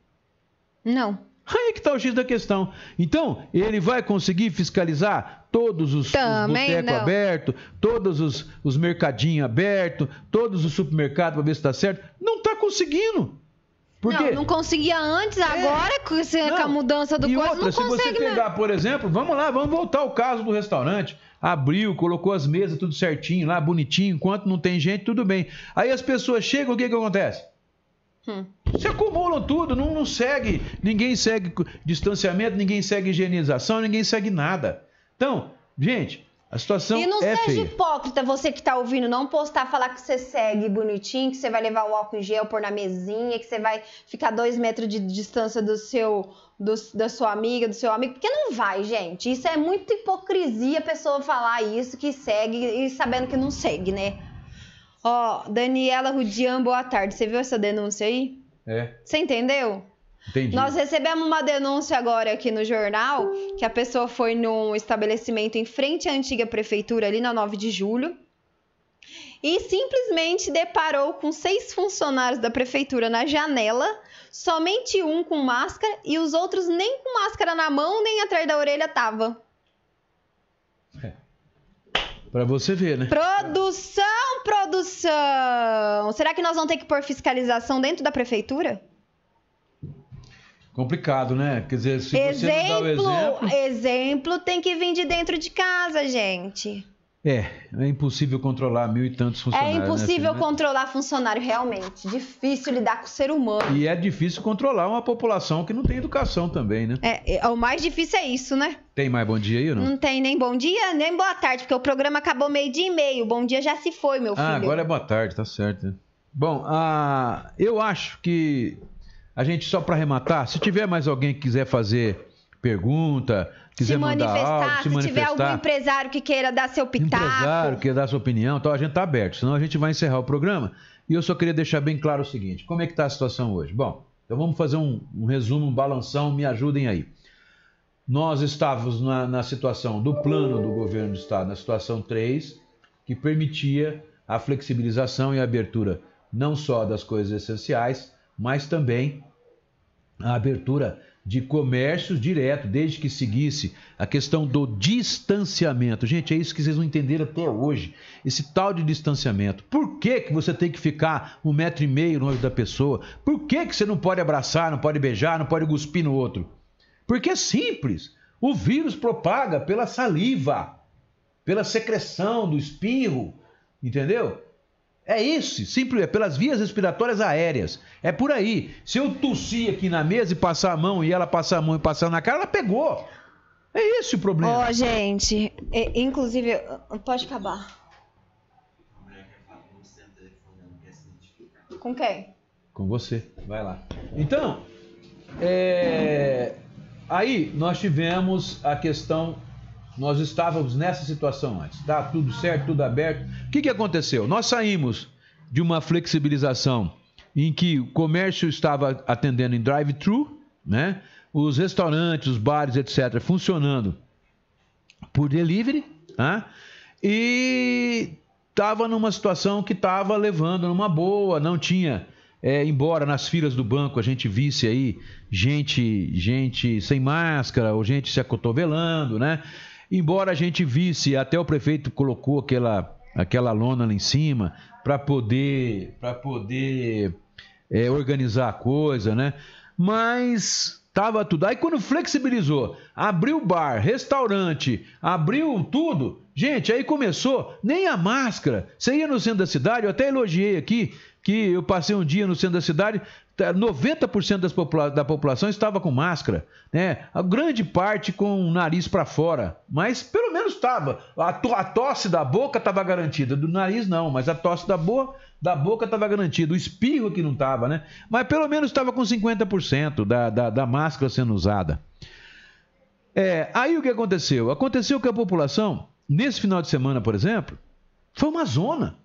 Não. Aí que está o X da questão. Então, ele vai conseguir fiscalizar todos os, os botecos abertos, todos os, os mercadinhos abertos, todos os supermercados para ver se está certo? Não está conseguindo. Porque... Não, não conseguia antes, agora é. com, não. a mudança do e outra, não se você pegar, mesmo. por exemplo, vamos lá, vamos voltar ao caso do restaurante. Abriu, colocou as mesas tudo certinho lá, bonitinho, enquanto não tem gente, tudo bem. Aí as pessoas chegam, o que que acontece? Hum. Se acumulam tudo, não, não segue, ninguém segue distanciamento, ninguém segue higienização, ninguém segue nada. Então, gente, a situação é E não é seja feia. hipócrita, você que está ouvindo, não postar, falar que você segue bonitinho, que você vai levar o álcool em gel, pôr na mesinha, que você vai ficar dois metros de distância do seu, do, da sua amiga, do seu amigo, porque não vai, gente. Isso é muita hipocrisia a pessoa falar isso, que segue e sabendo que não segue, né? Ó, Daniela Rudian, boa tarde. Você viu essa denúncia aí? É. Você entendeu? Entendi. Nós recebemos uma denúncia agora aqui no jornal que a pessoa foi num estabelecimento em frente à antiga prefeitura, ali na 9 de julho, e simplesmente deparou com seis funcionários da prefeitura na janela, somente um com máscara e os outros nem com máscara na mão nem atrás da orelha tava. Para você ver, né? Produção, produção! Será que nós vamos ter que pôr fiscalização dentro da prefeitura? Complicado, né? Quer dizer, se exemplo, você não dá o exemplo... Exemplo tem que vir de dentro de casa, gente. É, é impossível controlar mil e tantos funcionários. É né, impossível né? controlar funcionário, realmente. Difícil lidar com o ser humano. E é difícil controlar uma população que não tem educação também, né? É, é, o mais difícil é isso, né? Tem mais bom dia aí ou não? Não tem nem bom dia, nem boa tarde, porque o programa acabou meio dia e meio. Bom dia já se foi, meu ah, filho. Ah, agora é boa tarde, tá certo. Bom, ah, eu acho que a gente, só para arrematar, se tiver mais alguém que quiser fazer pergunta, quiser se áudio, se, se manifestar. tiver algum empresário que queira dar seu pitaco. Empresário que queira dar sua opinião, então a gente está aberto, senão a gente vai encerrar o programa. E eu só queria deixar bem claro o seguinte: como é que está a situação hoje? Bom, então vamos fazer um, um resumo, um balanção, me ajudem aí. Nós estávamos na, na situação do plano do governo do Estado, na situação 3, que permitia a flexibilização e a abertura não só das coisas essenciais, mas também a abertura de comércio direto, desde que seguisse a questão do distanciamento. Gente, é isso que vocês não entenderam até hoje, esse tal de distanciamento. Por que, que você tem que ficar um metro e meio longe da pessoa? Por que, que você não pode abraçar, não pode beijar, não pode cuspir no outro? Porque é simples. O vírus propaga pela saliva, pela secreção do espirro, entendeu? É isso, simples, é pelas vias respiratórias aéreas. É por aí. Se eu tossir aqui na mesa e passar a mão e ela passar a mão e passar na cara, ela pegou. É esse o problema. Ó, oh, gente, inclusive, pode acabar. Com quem? Com você. Vai lá. Então, é... aí nós tivemos a questão nós estávamos nessa situação antes. Tá tudo certo, tudo aberto. O que, que aconteceu? Nós saímos de uma flexibilização em que o comércio estava atendendo em drive-thru, né? Os restaurantes, os bares, etc., funcionando por delivery, né? E estava numa situação que estava levando numa boa, não tinha é, embora nas filas do banco a gente visse aí gente, gente sem máscara ou gente se acotovelando, né? Embora a gente visse, até o prefeito colocou aquela, aquela lona lá em cima para poder, pra poder é, organizar a coisa, né? Mas tava tudo. Aí quando flexibilizou, abriu bar, restaurante, abriu tudo, gente, aí começou, nem a máscara. Você ia no centro da cidade, eu até elogiei aqui, que eu passei um dia no centro da cidade, 90% das popula da população estava com máscara, né? A grande parte com o nariz para fora, mas pelo menos estava. A, to a, tosse da boca estava garantida, do nariz não, mas a tosse da, bo da boca estava garantida, o espirro que não estava, né? Mas pelo menos estava com 50% da, da, da máscara sendo usada. É, aí o que aconteceu? Aconteceu que a população, nesse final de semana, por exemplo, foi uma zona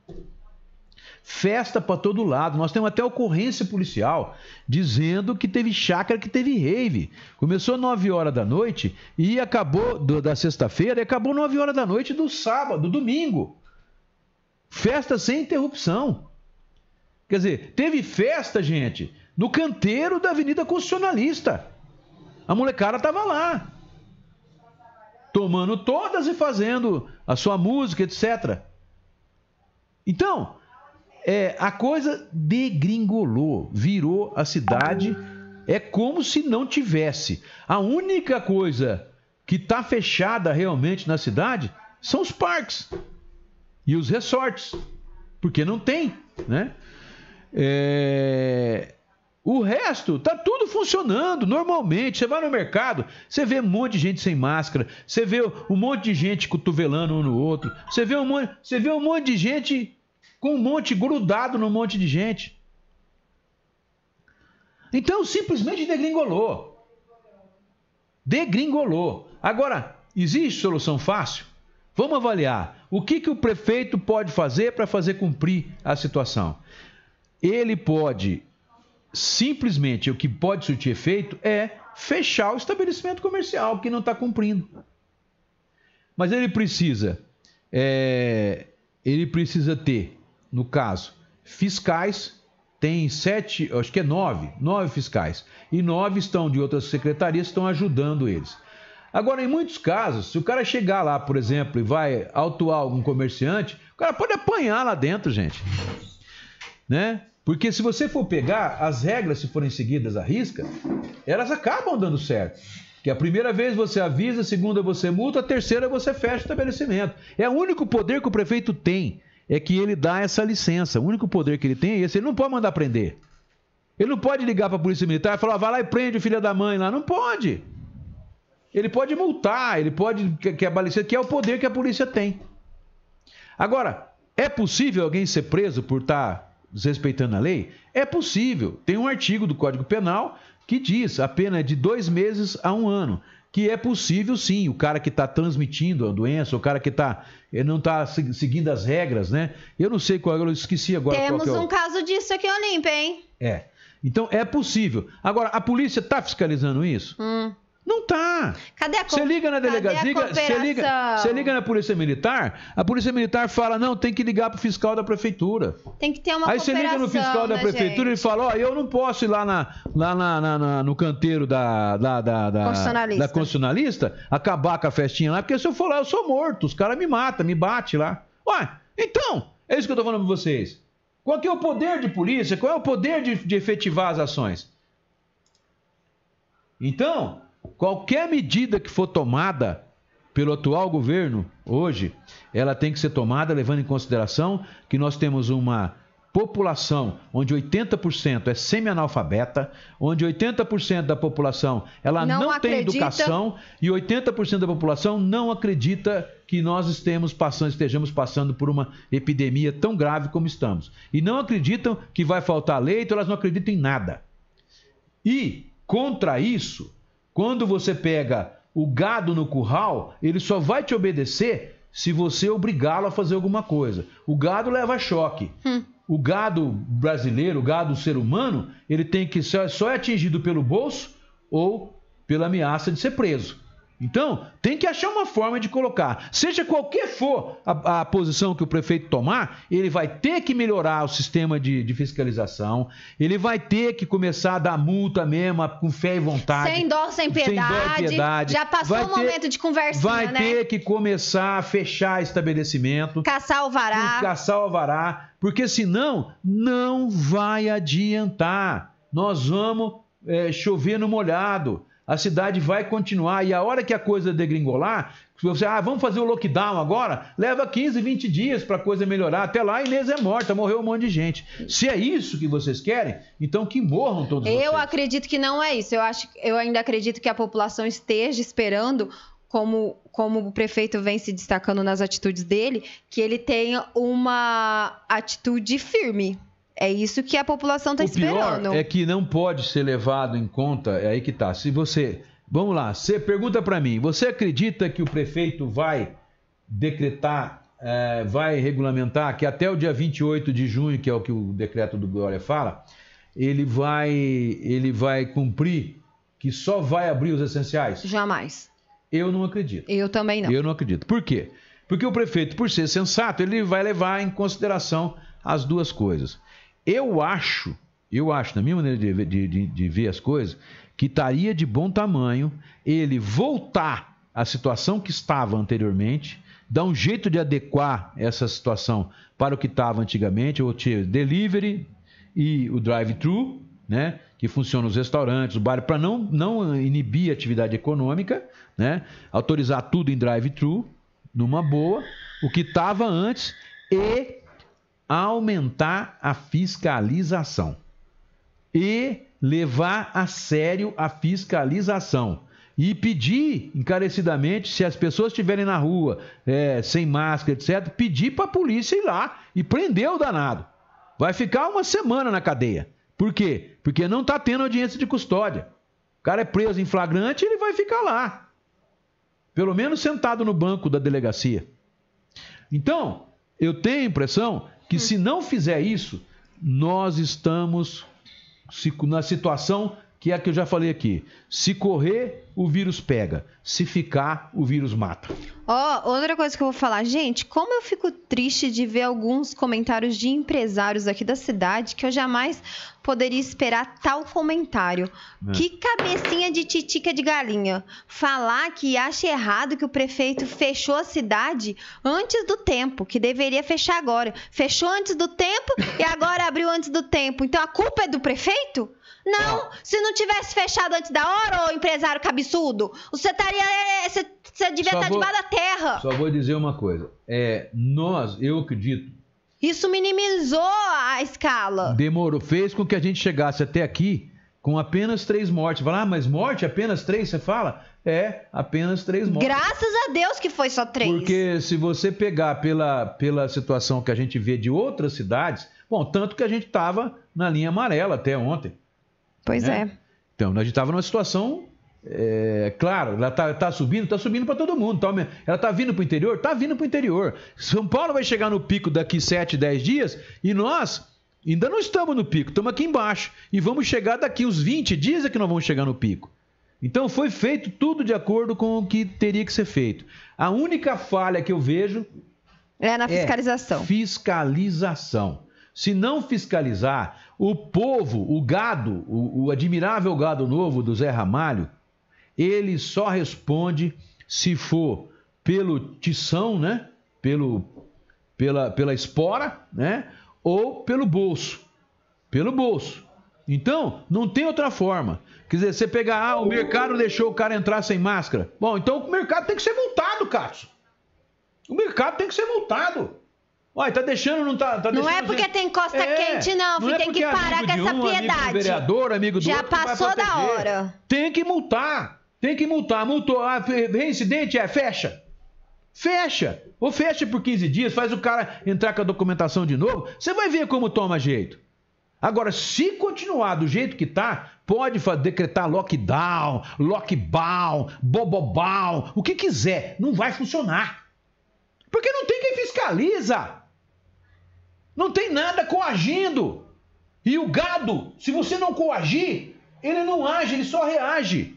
festa para todo lado. Nós temos até ocorrência policial dizendo que teve chácara, que teve rave. Começou 9 horas da noite e acabou do, da sexta-feira e acabou 9 horas da noite do sábado, do domingo. Festa sem interrupção. Quer dizer, teve festa, gente, no canteiro da Avenida Constitucionalista. A molecada tava lá. Tomando todas e fazendo a sua música, etc. Então, é, a coisa degringolou, virou a cidade. É como se não tivesse. A única coisa que está fechada realmente na cidade são os parques e os resorts, porque não tem, né? É... O resto tá tudo funcionando normalmente. Você vai no mercado, você vê um monte de gente sem máscara, você vê um monte de gente cotovelando um no outro, você vê um monte, você vê um monte de gente com um monte grudado no monte de gente. Então simplesmente degringolou. Degringolou. Agora, existe solução fácil? Vamos avaliar o que, que o prefeito pode fazer para fazer cumprir a situação. Ele pode simplesmente o que pode surtir efeito é fechar o estabelecimento comercial que não está cumprindo. Mas ele precisa, é, ele precisa ter no caso, fiscais, tem sete, acho que é nove, nove fiscais. E nove estão de outras secretarias, estão ajudando eles. Agora, em muitos casos, se o cara chegar lá, por exemplo, e vai autuar algum comerciante, o cara pode apanhar lá dentro, gente. Né? Porque se você for pegar, as regras, se forem seguidas à risca, elas acabam dando certo. Que a primeira vez você avisa, a segunda você multa, a terceira você fecha o estabelecimento. É o único poder que o prefeito tem é que ele dá essa licença. O único poder que ele tem é esse. Ele não pode mandar prender. Ele não pode ligar para a polícia militar e falar, vai lá e prende o filho da mãe lá. Não pode. Ele pode multar, ele pode que, a licença, que é o poder que a polícia tem. Agora, é possível alguém ser preso por estar tá desrespeitando a lei? É possível. Tem um artigo do Código Penal que diz a pena é de dois meses a um ano que é possível sim, o cara que está transmitindo a doença, o cara que tá, não está seguindo as regras, né? Eu não sei qual, eu esqueci agora Temos qual é o... um caso disso aqui, Olímpia, hein? É. Então é possível. Agora, a polícia está fiscalizando isso? Hum. Não tá. Cadê a Você liga na delegacia, você liga, você liga na Polícia Militar, a Polícia Militar fala: "Não, tem que ligar pro fiscal da prefeitura". Tem que ter uma Aí você liga no fiscal da né, prefeitura e fala: "Ó, eu não posso ir lá na, lá na, na- na- no canteiro da da, da, da, Constitucionalista. da constitucionalista acabar com a festinha lá, porque se eu for lá eu sou morto, os caras me matam, me batem lá". Ué, então, é isso que eu tô falando pra vocês. Qual que é o poder de polícia? Qual é o poder de, de efetivar as ações? Então, qualquer medida que for tomada pelo atual governo hoje, ela tem que ser tomada levando em consideração que nós temos uma população onde 80% é semi-analfabeta, onde 80% da população ela Não não, tem educação e 80% da população não acredita que nós estemos passando, estejamos passando por uma epidemia tão grave como estamos. E não acreditam que vai faltar leito, elas não acreditam em nada. E, contra isso, quando você pega o gado no curral, ele só vai te obedecer se você obrigá-lo a fazer alguma coisa. O gado leva choque. O gado brasileiro, o gado ser humano, ele tem que só, só é atingido pelo bolso ou pela ameaça de ser preso. Então, tem que achar uma forma de colocar. Seja qualquer for a, a posição que o prefeito tomar, ele vai ter que melhorar o sistema de, de fiscalização, ele vai ter que começar a dar multa mesmo, com fé e vontade. Sem dó, sem Sem dó e piedade. piedade. Já passou Vai o ter- momento de conversinha, Vai né? ter que começar a fechar estabelecimento Caçar o vará. caçar o alvará, porque senão não vai adiantar. Nós vamos é, chover no molhado. A cidade vai continuar e a hora que a coisa degringolar, se você, ah, vamos fazer o lockdown agora, leva 15, 20 dias para a coisa melhorar. Até lá a Inês é morta, morreu um monte de gente. Se é isso que vocês querem, então que morram todos Eu vocês. acredito que não é isso. Eu, acho, eu ainda acredito que a população esteja esperando, como, como o prefeito vem se destacando nas atitudes dele, que ele tenha uma atitude firme. É isso que a população está o pior esperando. é que não pode ser levado em conta, é aí que tá. Se você, vamos lá, você pergunta para mim, você acredita que o prefeito vai decretar, eh, vai regulamentar que até o dia 28 de junho, que é o que o decreto do Glória fala, ele vai, ele vai cumprir que só vai abrir os essenciais? Jamais. Eu não acredito. Eu também não. Eu não acredito. Por quê? Porque o prefeito, por ser sensato, ele vai levar em consideração as duas coisas. Eu acho, eu acho, na minha maneira de, de- de- de ver as coisas, que estaria de bom tamanho ele voltar à situação que estava anteriormente, dar um jeito de adequar essa situação para o que estava antigamente, ou tinha delivery e o drive-thru, né? Que funciona nos restaurantes, o bar, para não, não inibir a atividade econômica, né? Autorizar tudo em drive-thru, numa boa, o que estava antes, e aumentar a fiscalização. E levar a sério a fiscalização. E pedir encarecidamente, se as pessoas estiverem na rua, é, sem máscara, etc., pedir para a polícia ir lá e prender o danado. Vai ficar uma semana na cadeia. Por quê? Porque não está tendo audiência de custódia. O cara é preso em flagrante, ele vai ficar lá. Pelo menos sentado no banco da delegacia. Então, eu tenho a impressão que se não fizer isso, nós estamos na situação que é a que eu já falei aqui. Se correr, o vírus pega. Se ficar, o vírus mata. Ó, outra coisa que eu vou falar, gente, como eu fico triste de ver alguns comentários de empresários aqui da cidade que eu jamais poderia esperar tal comentário. É. Que cabecinha de titica de galinha. Falar que acha errado que o prefeito fechou a cidade antes do tempo, que deveria fechar agora. Fechou antes do tempo e agora abriu antes do tempo. Então a culpa é do prefeito? Não, se não tivesse fechado antes da hora, ô empresário cabeçudo, você estaria. é, Você, você devia Só estar vou- debaixo da terra. Só vou dizer uma coisa. É, nós, eu acredito, Isso minimizou a escala. demorou, fez com que a gente chegasse até aqui com apenas três mortes. Fala, ah, mas morte apenas três? Você fala? É, apenas três mortes. Graças a Deus que foi só três. Porque se você pegar pela, pela situação que a gente vê de outras cidades, bom, tanto que a gente estava na linha amarela até ontem. Pois né? é. Então, a gente estava numa situação. é, claro, ela tá, tá subindo, tá subindo para todo mundo. tá- ela tá vindo para o interior? Tá vindo para o interior. São Paulo vai chegar no pico daqui 7, 10 dias e nós ainda não estamos no pico, estamos aqui embaixo. E vamos chegar daqui uns 20 dias é que nós vamos chegar no pico. Então foi feito tudo de acordo com o que teria que ser feito. A única falha que eu vejo é na fiscalização. É fiscalização. Se não fiscalizar, o povo, o gado, o, o admirável gado novo do Zé Ramalho, ele só responde se for pelo tição, né? Pelo, pela, pela espora, né? Ou pelo bolso. Pelo bolso. Então, não tem outra forma. Quer dizer, você pegar, ah, o mercado deixou o cara entrar sem máscara. Bom, então o mercado tem que ser multado, Cássio. O mercado tem que ser multado. Olha, tá deixando, não tá, tá Não é porque gente... tem costa é, quente, não, filho. É tem que parar com essa um, piedade. Amigo do vereador, amigo do Já outro, passou da hora. Tem que multar. Tem que multar. Multou. Ah, reincidente é, fecha. Fecha. Ou fecha por 15 dias, faz o cara entrar com a documentação de novo. Você vai ver como toma jeito. Agora, se continuar do jeito que está, pode decretar lockdown, lockdown, bobobal, o que quiser. Não vai funcionar. Porque não tem quem fiscaliza. Não tem nada coagindo. E o gado, se você não coagir, ele não age, ele só reage.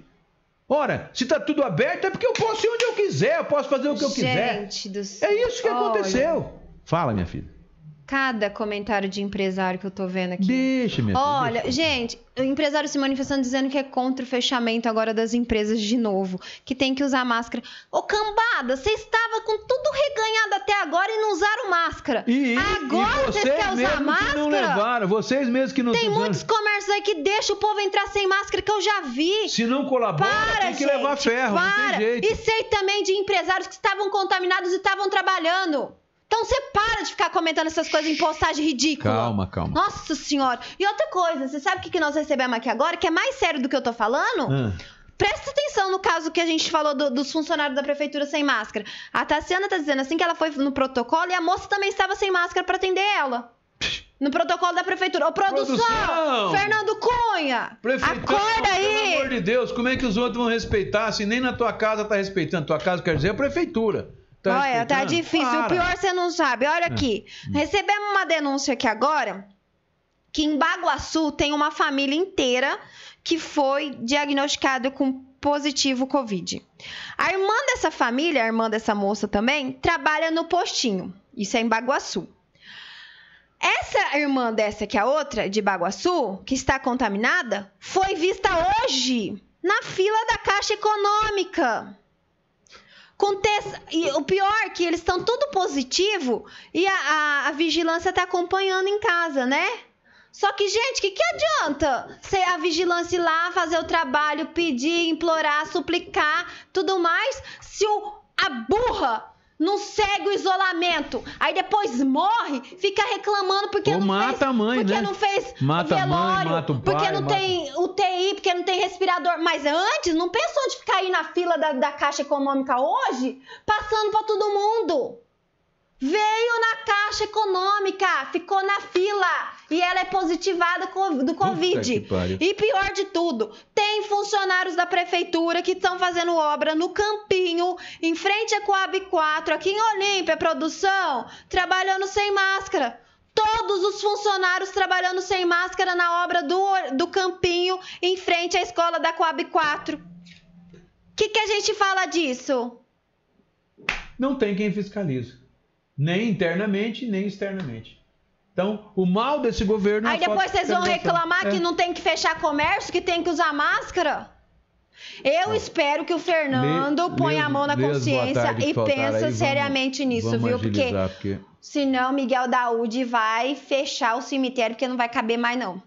Ora, se está tudo aberto é porque eu posso ir onde eu quiser, eu posso fazer o que eu quiser. Gente do céu. É isso que Olha. aconteceu. Fala, minha filha cada comentário de empresário que eu tô vendo aqui. Deixa, minha Olha, deixa. gente, o empresário se manifestando dizendo que é contra o fechamento agora das empresas de novo, que tem que usar máscara. Ô, cambada, você estava com tudo reganhado até agora e não usaram máscara. E, agora vocês querem usar máscara? não levaram, vocês mesmos que não Tem muitos comércios aí que deixam o povo entrar sem máscara que eu já vi. Se não colabora, para, tem que gente, levar ferro, para. não tem jeito. E sei também de empresários que estavam contaminados e estavam trabalhando. Então você para de ficar comentando essas coisas em postagem ridícula. Calma, calma. Nossa senhora. E outra coisa, você sabe o que nós recebemos aqui agora, que é mais sério do que eu tô falando? Ah. Presta atenção no caso que a gente falou do, dos funcionários da prefeitura sem máscara. A Tassiana tá dizendo assim que ela foi no protocolo e a moça também estava sem máscara para atender ela. No protocolo da prefeitura. Ô, produção! produção! Fernando Cunha! Prefeitão, acorda aí! Pelo amor de Deus, como é que os outros vão respeitar se nem na tua casa tá respeitando? Tua casa quer dizer a prefeitura. Tá Olha, tá difícil. Para. O pior você não sabe. Olha é. aqui. Recebemos uma denúncia aqui agora que em Baguaçu tem uma família inteira que foi diagnosticada com positivo Covid. A irmã dessa família, a irmã dessa moça também, trabalha no postinho. Isso é em Baguaçu. Essa irmã dessa que é a outra, de Baguaçu, que está contaminada, foi vista hoje na fila da Caixa Econômica. Acontece, e o pior é que eles estão tudo positivo e a, a, a vigilância está acompanhando em casa, né? Só que, gente, o que, que adianta ser a vigilância ir lá fazer o trabalho, pedir, implorar, suplicar, tudo mais, se o, a burra não segue o isolamento, aí depois morre, fica reclamando porque Ou não mata fez, a mãe, porque né? não fez mata velório, mãe, mata o pai, porque não mata... tem UTI, porque não tem respirador. Mas antes, não pensou de ficar aí na fila da, da Caixa Econômica hoje, passando para todo mundo. Veio na Caixa Econômica, ficou na fila e ela é positivada do Covid. E pior de tudo, tem funcionários da prefeitura que estão fazendo obra no Campinho, em frente à Coab 4, aqui em Olímpia, produção, trabalhando sem máscara. Todos os funcionários trabalhando sem máscara na obra do, do Campinho, em frente à escola da Coab 4. O que, que a gente fala disso? Não tem quem fiscalize nem internamente, nem externamente. Então, o mal desse governo. É Aí depois vocês vão reclamar é. que não tem que fechar comércio, que tem que usar máscara? Eu espero que o Fernando lê, ponha lê, a mão na consciência e pense seriamente vamos, nisso, vamos viu? Porque, porque senão Miguel Daúde vai fechar o cemitério, porque não vai caber mais, não.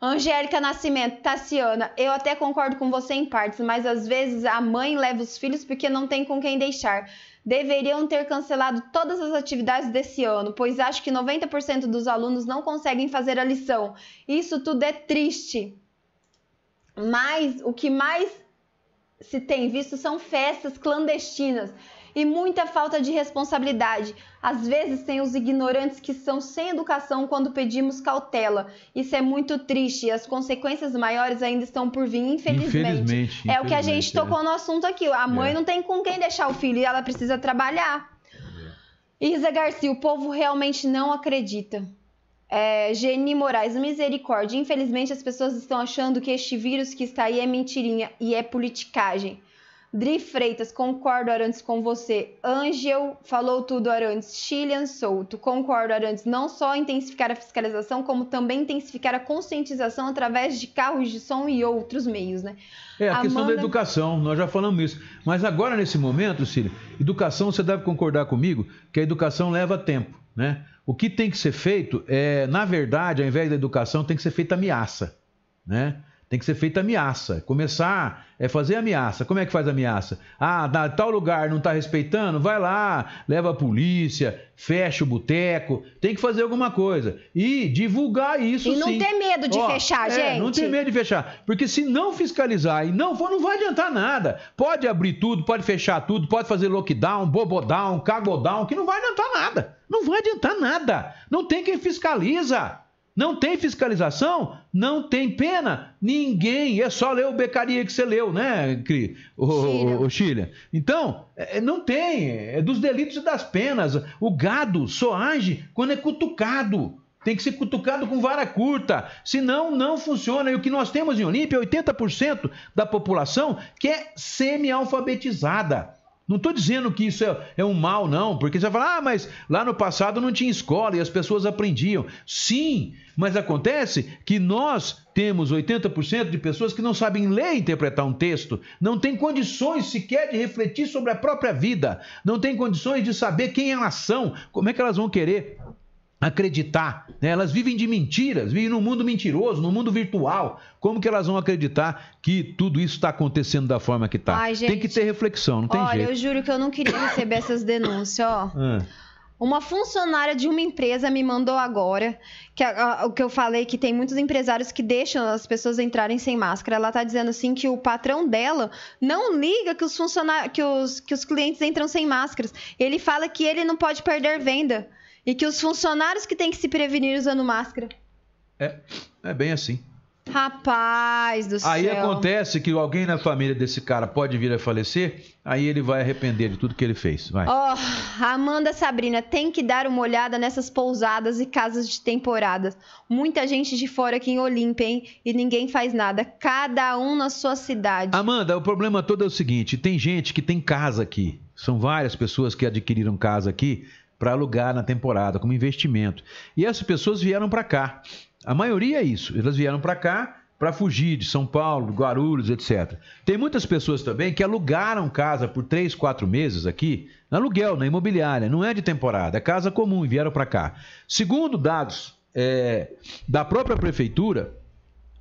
Angélica Nascimento, Tassiana, eu até concordo com você em partes, mas às vezes a mãe leva os filhos porque não tem com quem deixar deveriam ter cancelado todas as atividades desse ano, pois acho que 90% dos alunos não conseguem fazer a lição. Isso tudo é triste. Mas o que mais se tem visto são festas clandestinas e muita falta de responsabilidade. Às vezes tem os ignorantes que são sem educação quando pedimos cautela. Isso é muito triste e as consequências maiores ainda estão por vir, infelizmente. infelizmente é o que a gente tocou é. no assunto aqui. A mãe é. não tem com quem deixar o filho e ela precisa trabalhar. É. Isa Garcia, o povo realmente não acredita. É, Geni Moraes, misericórdia. Infelizmente, as pessoas estão achando que este vírus que está aí é mentirinha e é politicagem. Dri Freitas, concordo, Arantes, com você. Angel falou tudo, Arantes. Chilian Souto, concordo, Arantes. Não só intensificar a fiscalização, como também intensificar a conscientização através de carros de som e outros meios, né? É, a Amanda... questão da educação, nós já falamos isso. Mas agora, nesse momento, Cília, educação, você deve concordar comigo, que a educação leva tempo, né? O que tem que ser feito é, na verdade, ao invés da educação, tem que ser feita ameaça, né? Tem que ser feita ameaça. Começar é fazer ameaça. Como é que faz ameaça? Ah, na tal lugar não está respeitando? Vai lá, leva a polícia, fecha o boteco. Tem que fazer alguma coisa. E divulgar isso E não sim. ter medo de Ó, fechar, é, gente. Não ter medo de fechar. Porque se não fiscalizar e não for, não vai adiantar nada. Pode abrir tudo, pode fechar tudo, pode fazer lockdown, bobodown, cagodown, que não vai adiantar nada. Não vai adiantar nada. Não tem quem fiscaliza. Não tem fiscalização? Não tem pena? Ninguém. É só ler o Becaria que você leu, né, Cri? O, Chile. Então, é, não tem. É dos delitos e das penas. O gado só age quando é cutucado. Tem que ser cutucado com vara curta. Senão, não funciona. E o que nós temos em Olímpia é 80% da população que é semi-alfabetizada. Não estou dizendo que isso é, é, um mal, não, porque você vai falar, ah, mas lá no passado não tinha escola e as pessoas aprendiam. Sim, mas acontece que nós temos 80% de pessoas que não sabem ler e interpretar um texto, não têm condições sequer de refletir sobre a própria vida, não têm condições de saber quem elas são, como é que elas vão querer acreditar. Né? Elas vivem de mentiras, vivem num mundo mentiroso, num mundo virtual. Como que elas vão acreditar que tudo isso está acontecendo da forma que está? Tem que ter reflexão, não tem olha, jeito. Olha, eu juro que eu não queria receber essas denúncias, ó. Ah. Uma funcionária de uma empresa me mandou agora, que o que eu falei que tem muitos empresários que deixam as pessoas entrarem sem máscara. Ela está dizendo assim que o patrão dela não liga que os funcionários, que os, que os clientes entram sem máscaras. Ele fala que ele não pode perder venda e que os funcionários que têm que se prevenir usando máscara. É, é bem assim. Rapaz do céu. Aí acontece que alguém na família desse cara pode vir a falecer, aí ele vai arrepender de tudo que ele fez. Vai. Ó, oh, Amanda Sabrina, tem que dar uma olhada nessas pousadas e casas de temporada. Muita gente de fora aqui em Olímpia, hein? E ninguém faz nada. Cada um na sua cidade. Amanda, o problema todo é o seguinte: tem gente que tem casa aqui. São várias pessoas que adquiriram casa aqui para alugar na temporada, como investimento. E essas pessoas vieram para cá. A maioria é isso. Elas vieram para cá para fugir de São Paulo, Guarulhos, etc. Tem muitas pessoas também que alugaram casa por três, quatro meses aqui, aluguel, na imobiliária. Não é de temporada, é casa comum e vieram para cá. Segundo dados é, da própria prefeitura,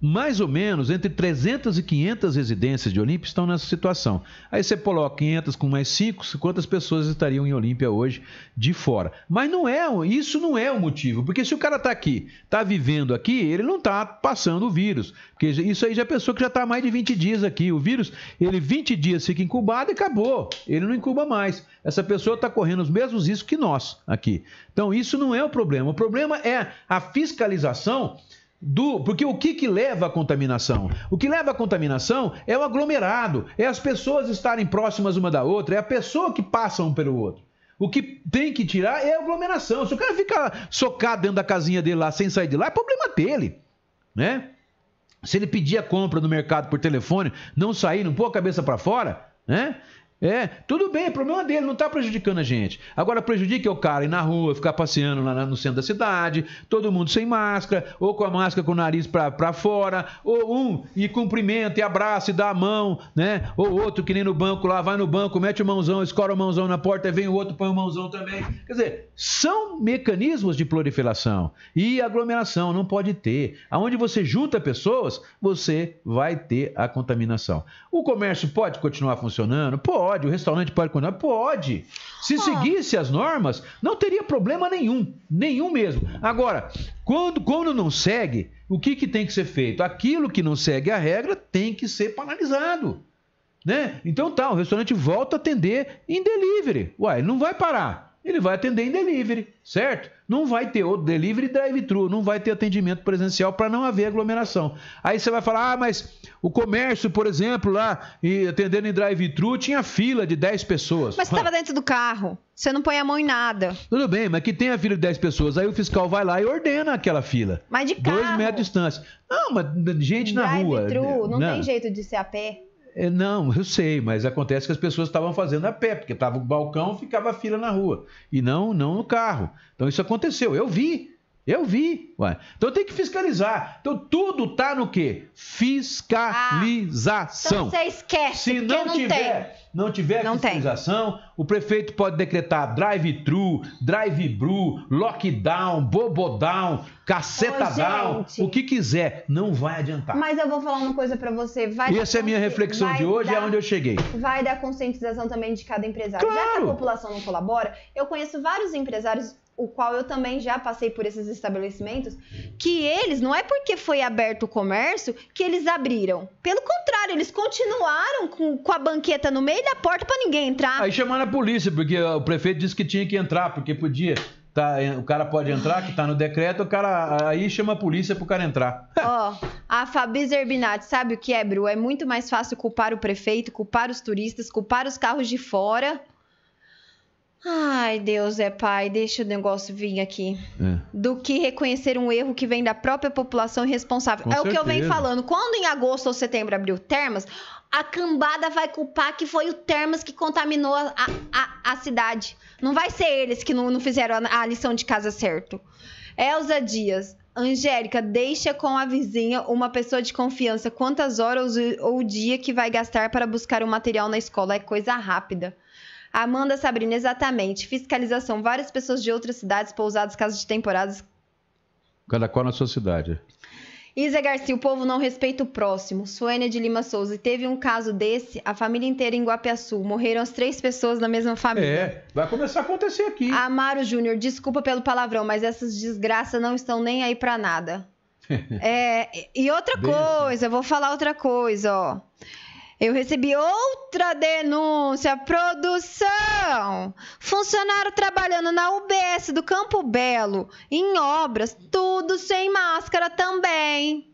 mais ou menos entre 300 e 500 residências de Olímpia estão nessa situação. Aí você coloca 500 com mais 5, quantas pessoas estariam em Olímpia hoje de fora? Mas não é, isso não é o motivo, porque se o cara está aqui, está vivendo aqui, ele não está passando o vírus. Porque isso aí já é pessoa que já está mais de 20 dias aqui. O vírus, ele 20 dias fica incubado e acabou. Ele não incuba mais. Essa pessoa está correndo os mesmos riscos que nós aqui. Então, isso não é o problema. O problema é a fiscalização do, porque o que, que leva à contaminação? O que leva à contaminação é o aglomerado, é as pessoas estarem próximas uma da outra, é a pessoa que passa um pelo outro. O que tem que tirar é a aglomeração. Se o cara ficar socado dentro da casinha dele lá sem sair de lá, é problema dele, né? Se ele pedir a compra no mercado por telefone, não sair, não pôr a cabeça para fora, né? É, tudo bem, é problema dele, não está prejudicando a gente. Agora prejudica o cara ir na rua, ficar passeando lá no centro da cidade, todo mundo sem máscara, ou com a máscara com o nariz para fora, ou um e cumprimenta e abraça e dá a mão, né? Ou outro que nem no banco lá, vai no banco, mete o mãozão, escora o mãozão na porta, vem o outro, põe o mãozão também. Quer dizer, são mecanismos de proliferação e aglomeração, não pode ter. Aonde você junta pessoas, você vai ter a contaminação. O comércio pode continuar funcionando? Pode Pode. O restaurante pode continuar? Pode. Se ah. seguisse as normas, não teria problema nenhum. Nenhum mesmo. Agora, quando, quando não segue, o que, que tem que ser feito? Aquilo que não segue a regra tem que ser penalizado. Né? Então tá, o restaurante volta a atender em delivery. Uai, não vai parar. Ele vai atender em delivery, certo? Não vai ter outro delivery drive-thru, não vai ter atendimento presencial para não haver aglomeração. Aí você vai falar, ah, mas o comércio, por exemplo, lá, e atendendo em drive-thru, tinha fila de 10 pessoas. Mas você estava dentro do carro, você não põe a mão em nada. Tudo bem, mas que tem a fila de 10 pessoas, aí o fiscal vai lá e ordena aquela fila. Mas de carro. Dois metros de distância. Não, mas gente na rua. Drive-thru, não, não tem jeito de ser a pé. É, não, eu sei, mas acontece que as pessoas estavam fazendo a pé, porque estava o balcão, ficava a fila na rua e não, não no carro. Então isso aconteceu, eu vi. Eu vi. Ué. Então tem que fiscalizar. Então tudo tá no quê? Fiscalização. Ah, então você esquece, Se não, não tiver, tem. não tiver não fiscalização, tem. o prefeito pode decretar drive-thru, drive-bru, lockdown, bobodown, cacetadown, o que quiser. Não vai adiantar. Mas eu vou falar uma coisa para você. Vai Essa é a minha reflexão de hoje, dar, é onde eu cheguei. Vai dar conscientização também de cada empresário. Claro. Já que a população não colabora, eu conheço vários empresários o qual eu também já passei por esses estabelecimentos, que eles, não é porque foi aberto o comércio que eles abriram. Pelo contrário, eles continuaram com, com a banqueta no meio da porta para ninguém entrar. Aí chamaram a polícia, porque o prefeito disse que tinha que entrar, porque podia. Tá, o cara pode entrar, que tá no decreto, o cara aí chama a polícia pro cara entrar. Ó, oh, a Fabi Zerbinati, sabe o que é, Bru? É muito mais fácil culpar o prefeito, culpar os turistas, culpar os carros de fora Ai, Deus é pai, deixa o negócio vir aqui. É. Do que reconhecer um erro que vem da própria população responsável. Com é certeza. o que eu venho falando. Quando em agosto ou setembro abriu termas, a cambada vai culpar que foi o Termas que contaminou a, a, a cidade. Não vai ser eles que não, não fizeram a, a lição de casa certo. Elza Dias. Angélica, deixa com a vizinha uma pessoa de confiança quantas horas ou dia que vai gastar para buscar o material na escola. É coisa rápida. Amanda Sabrina, exatamente. Fiscalização. Várias pessoas de outras cidades, pousadas, casas de temporadas. Cada qual na sua cidade. Isa Garcia, o povo não respeita o próximo. Suênia de Lima Souza. E teve um caso desse, a família inteira em Guapiaçu. Morreram as três pessoas na mesma família. É, vai começar a acontecer aqui. Amaro Júnior, desculpa pelo palavrão, mas essas desgraças não estão nem aí para nada. é, e outra coisa, vou falar outra coisa, ó. Eu recebi outra denúncia, produção. Funcionário trabalhando na UBS do Campo Belo, em obras, tudo sem máscara também.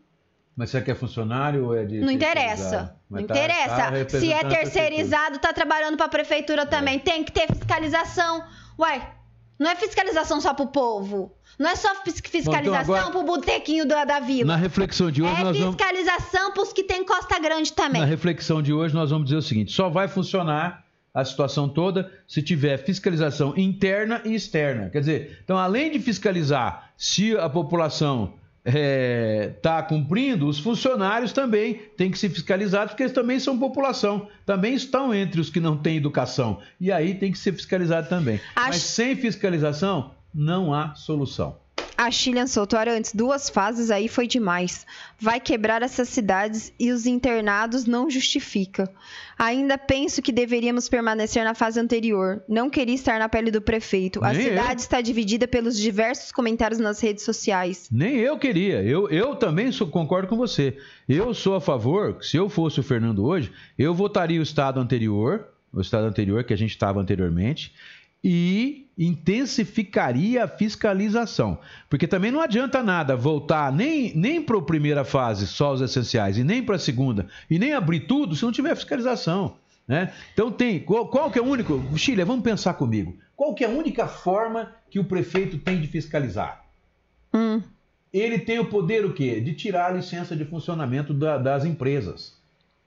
Mas você quer funcionário ou é de. Não interessa. Não tá, interessa. Tá Se é terceirizado, tá trabalhando para a prefeitura também. É. Tem que ter fiscalização. Ué, não é fiscalização só pro povo. Não é só fiscalização Bom, então pro botequinho da, da vila. Na reflexão de hoje é nós vamos... fiscalização pros que tem Costa Grande também. Na reflexão de hoje nós vamos dizer o seguinte, só vai funcionar a situação toda se tiver fiscalização interna e externa. Quer dizer, então além de fiscalizar se a população está é, tá cumprindo, os funcionários também têm que ser fiscalizados, porque eles também são população, também estão entre os que não têm educação. E aí tem que ser fiscalizado também. Acho... Mas sem fiscalização, não há solução. A Chilian Souto Arantes, duas fases aí foi demais. Vai quebrar essas cidades e os internados não justifica. Ainda penso que deveríamos permanecer na fase anterior. Não queria estar na pele do prefeito. A Nem cidade eu. está dividida pelos diversos comentários nas redes sociais. Nem eu queria. Eu, eu também sou, concordo com você. Eu sou a favor, se eu fosse o Fernando hoje, eu votaria o estado anterior, o estado anterior que a gente estava anteriormente, e intensificaria a fiscalização. Porque também não adianta nada voltar nem, nem para a primeira fase, só os essenciais, e nem para a segunda, e nem abrir tudo se não tiver fiscalização. Né? Então tem, qual, qual que é o único. Chile, vamos pensar comigo. Qual que é a única forma que o prefeito tem de fiscalizar? Hum. Ele tem o poder o quê? De tirar a licença de funcionamento da, das empresas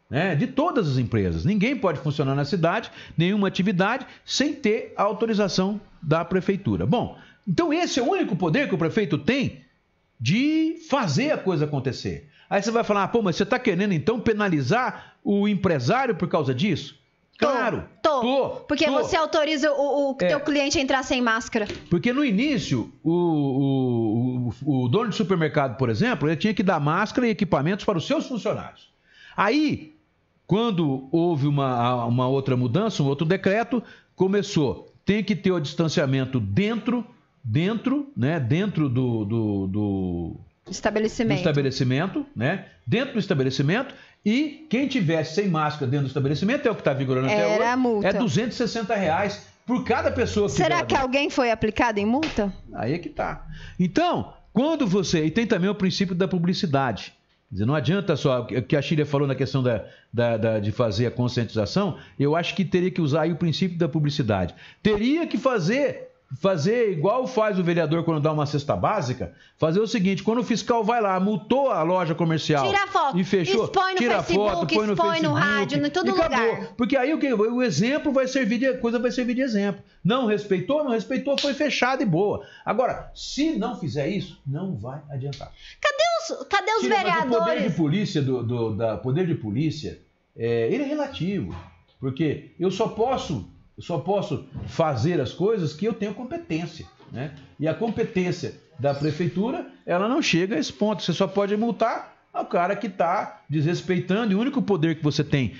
né, de todas as empresas. Ninguém pode funcionar na cidade, nenhuma atividade, sem ter a autorização da prefeitura. Bom, então esse é o único poder que o prefeito tem de fazer a coisa acontecer. Aí você vai falar, ah, pô, mas você está querendo então penalizar o empresário por causa disso? Claro, tô. tô porque tô. você autoriza o, o é. teu cliente a entrar sem máscara. Porque no início, o, o, o, o dono de supermercado, por exemplo, ele tinha que dar máscara e equipamentos para os seus funcionários. Aí quando houve uma, uma outra mudança, um outro decreto, começou. Tem que ter o distanciamento dentro, dentro, né? Dentro do, do, do estabelecimento. Do estabelecimento, né? Dentro do estabelecimento. E quem tivesse sem máscara dentro do estabelecimento, é o que está vigorando até Era hoje, a multa. é 260 reais por cada pessoa que Será que alguém foi aplicado em multa? Aí é que tá. Então, quando você. E tem também o princípio da publicidade. Dizer, não adianta só o que a Chile falou na questão da, da, da, de fazer a conscientização, eu acho que teria que usar o princípio da publicidade. Teria que fazer fazer igual faz o vereador quando dá uma cesta básica, fazer o seguinte, quando o fiscal vai lá, multou a loja comercial tira foto, e fechou, expõe no tira Facebook, foto, põe no expõe Facebook, no rádio, em todo lugar. Porque aí o que? O exemplo vai servir de coisa vai servir de exemplo. Não respeitou, não respeitou, foi fechado e boa. Agora, se não fizer isso, não vai adiantar. Cadê os, cadê os Tira, vereadores? o poder de polícia do, do da poder de polícia, é, ele é relativo, porque eu só posso eu só posso fazer as coisas que eu tenho competência. Né? E a competência da prefeitura, ela não chega a esse ponto. Você só pode multar o cara que está desrespeitando. E o único poder que você tem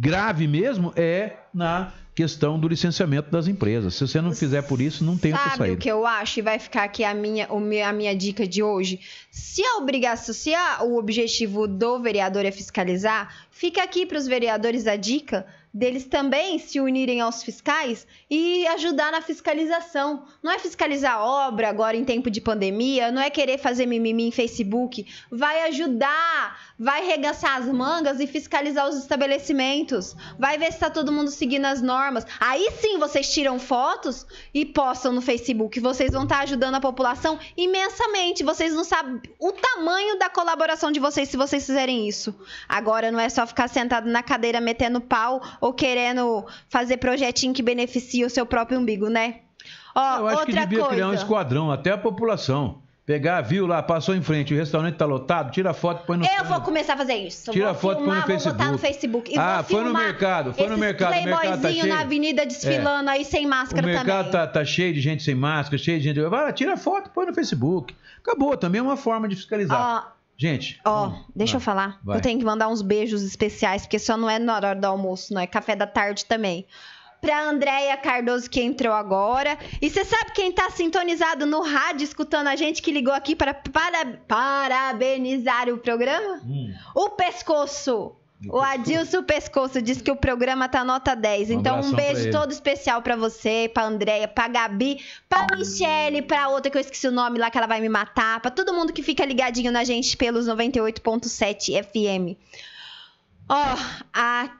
grave mesmo é na questão do licenciamento das empresas. Se você não fizer por isso, não tem Sabe saída. o que eu acho? E vai ficar aqui a minha, a minha dica de hoje. Se a obrigação, se a, o objetivo do vereador é fiscalizar, fica aqui para os vereadores a dica deles também se unirem aos fiscais e ajudar na fiscalização. Não é fiscalizar obra agora em tempo de pandemia, não é querer fazer mimimi em Facebook. Vai ajudar, vai regaçar as mangas e fiscalizar os estabelecimentos. Vai ver se está todo mundo seguindo as normas. Aí sim vocês tiram fotos e postam no Facebook. Vocês vão estar tá ajudando a população imensamente. Vocês não sabem o tamanho da colaboração de vocês se vocês fizerem isso. Agora não é só ficar sentado na cadeira metendo pau ou querendo fazer projetinho que beneficie o seu próprio umbigo, né? Ó, Eu acho que devia coisa. criar um esquadrão, até a população. Pegar, viu lá, passou em frente, o restaurante tá lotado, tira foto, põe no Eu vou começar a fazer isso. Tira foto, põe no Facebook. Vou no Facebook. E ah, foi no mercado, foi no mercado. O mercado tá cheio. na avenida desfilando é. aí sem máscara também. O mercado tá, tá, cheio de gente sem máscara, cheio de gente. Vai lá, tira foto, põe no Facebook. Acabou, também é uma forma de fiscalizar. Ó, Gente. Ó, oh, deixa vai, eu falar. Vai. Eu tenho que mandar uns beijos especiais, porque só não é na hora do almoço, não é café da tarde também. Pra Andréia Cardoso que entrou agora. E você sabe quem tá sintonizado no rádio escutando a gente que ligou aqui para, para parabenizar o programa? Hum. O pescoço. O Adilson Pescoço disse que o programa tá nota 10. Um então, um beijo todo especial para você, pra Andréia, pra Gabi, pra Michelle, pra outra que eu esqueci o nome lá que ela vai me matar, pra todo mundo que fica ligadinho na gente pelos 98.7 FM. Ó, oh, a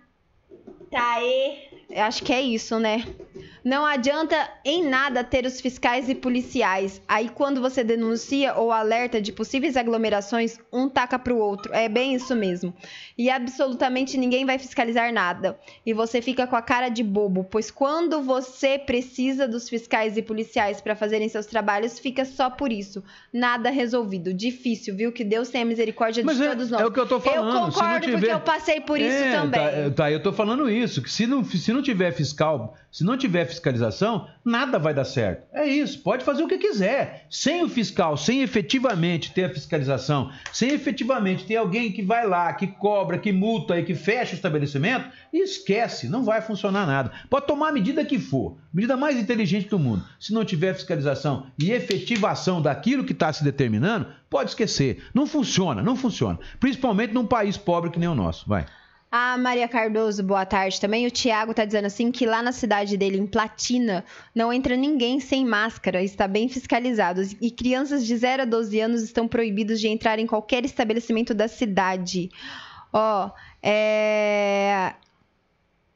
Taê, acho que é isso, né? Não adianta em nada ter os fiscais e policiais. Aí quando você denuncia ou alerta de possíveis aglomerações, um taca pro outro. É bem isso mesmo. E absolutamente ninguém vai fiscalizar nada. E você fica com a cara de bobo, pois quando você precisa dos fiscais e policiais para fazerem seus trabalhos, fica só por isso. Nada resolvido. Difícil, viu? Que Deus tenha misericórdia Mas de é, todos nós. É o que eu tô falando. Eu concordo tiver... porque eu passei por isso é, também. Tá, tá, eu tô falando isso, que se não, se não tiver fiscal, se não tiver fiscalização, nada vai dar certo. É isso, pode fazer o que quiser. Sem o fiscal, sem efetivamente ter a fiscalização, sem efetivamente ter alguém que vai lá, que cobra, que multa e que fecha o estabelecimento, esquece, não vai funcionar nada. Pode tomar a medida que for, medida mais inteligente do mundo. Se não tiver fiscalização e efetivação daquilo que está se determinando, pode esquecer. Não funciona, não funciona. Principalmente num país pobre que nem o nosso. Vai. A Maria Cardoso, boa tarde também. O Tiago tá dizendo assim que lá na cidade dele, em Platina, não entra ninguém sem máscara, está bem fiscalizado. E crianças de 0 a 12 anos estão proibidos de entrar em qualquer estabelecimento da cidade. Ó, é...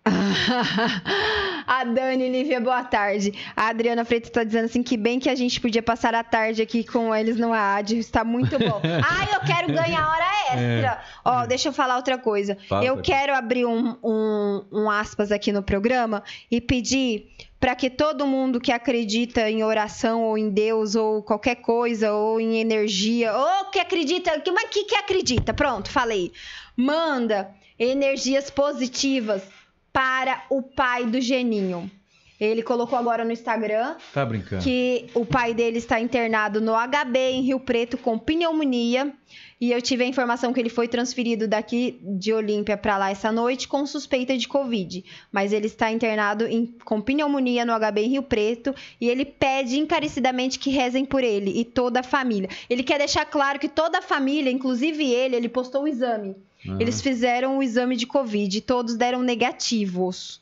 a Dani Lívia, boa tarde. A Adriana Freitas está dizendo assim que bem que a gente podia passar a tarde aqui com eles no AD. Está muito bom. ah, eu quero ganhar hora extra. É. Ó, deixa eu falar outra coisa. Eu quero abrir um, um, um aspas aqui no programa e pedir para que todo mundo que acredita em oração ou em Deus ou qualquer coisa ou em energia ou que acredita, que mas que que acredita? Pronto, falei. Manda energias positivas para o pai do Geninho. Ele colocou agora no Instagram tá que o pai dele está internado no HB em Rio Preto com pneumonia. E eu tive a informação que ele foi transferido daqui de Olímpia para lá essa noite com suspeita de Covid. Mas ele está internado em, com pneumonia no HB em Rio Preto e ele pede encarecidamente que rezem por ele e toda a família. Ele quer deixar claro que toda a família, inclusive ele, ele postou o exame. Uhum. Eles fizeram o exame de Covid e todos deram negativos.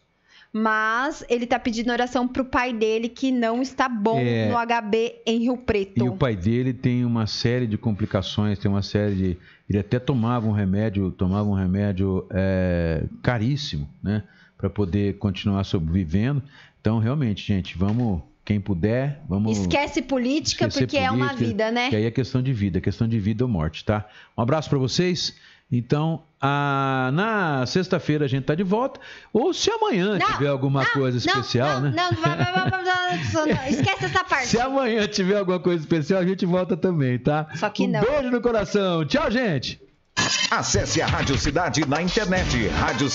Mas ele tá pedindo oração pro pai dele que não está bom é... no HB em Rio Preto. E o pai dele tem uma série de complicações, tem uma série de. Ele até tomava um remédio, tomava um remédio é, caríssimo, né? Para poder continuar sobrevivendo. Então, realmente, gente, vamos quem puder, vamos. Esquece política, porque política, é uma vida, né? Que aí é questão de vida, questão de vida ou morte, tá? Um abraço para vocês. Então, a, na sexta-feira a gente tá de volta. Ou se amanhã não, tiver alguma não, coisa não, especial, né? Não, não, esquece essa parte. Se amanhã tiver alguma coisa especial, a gente volta também, tá? Só que um não. Beijo no coração. Tchau, gente. Acesse a Rádio Cidade na internet. Rádio Cidade.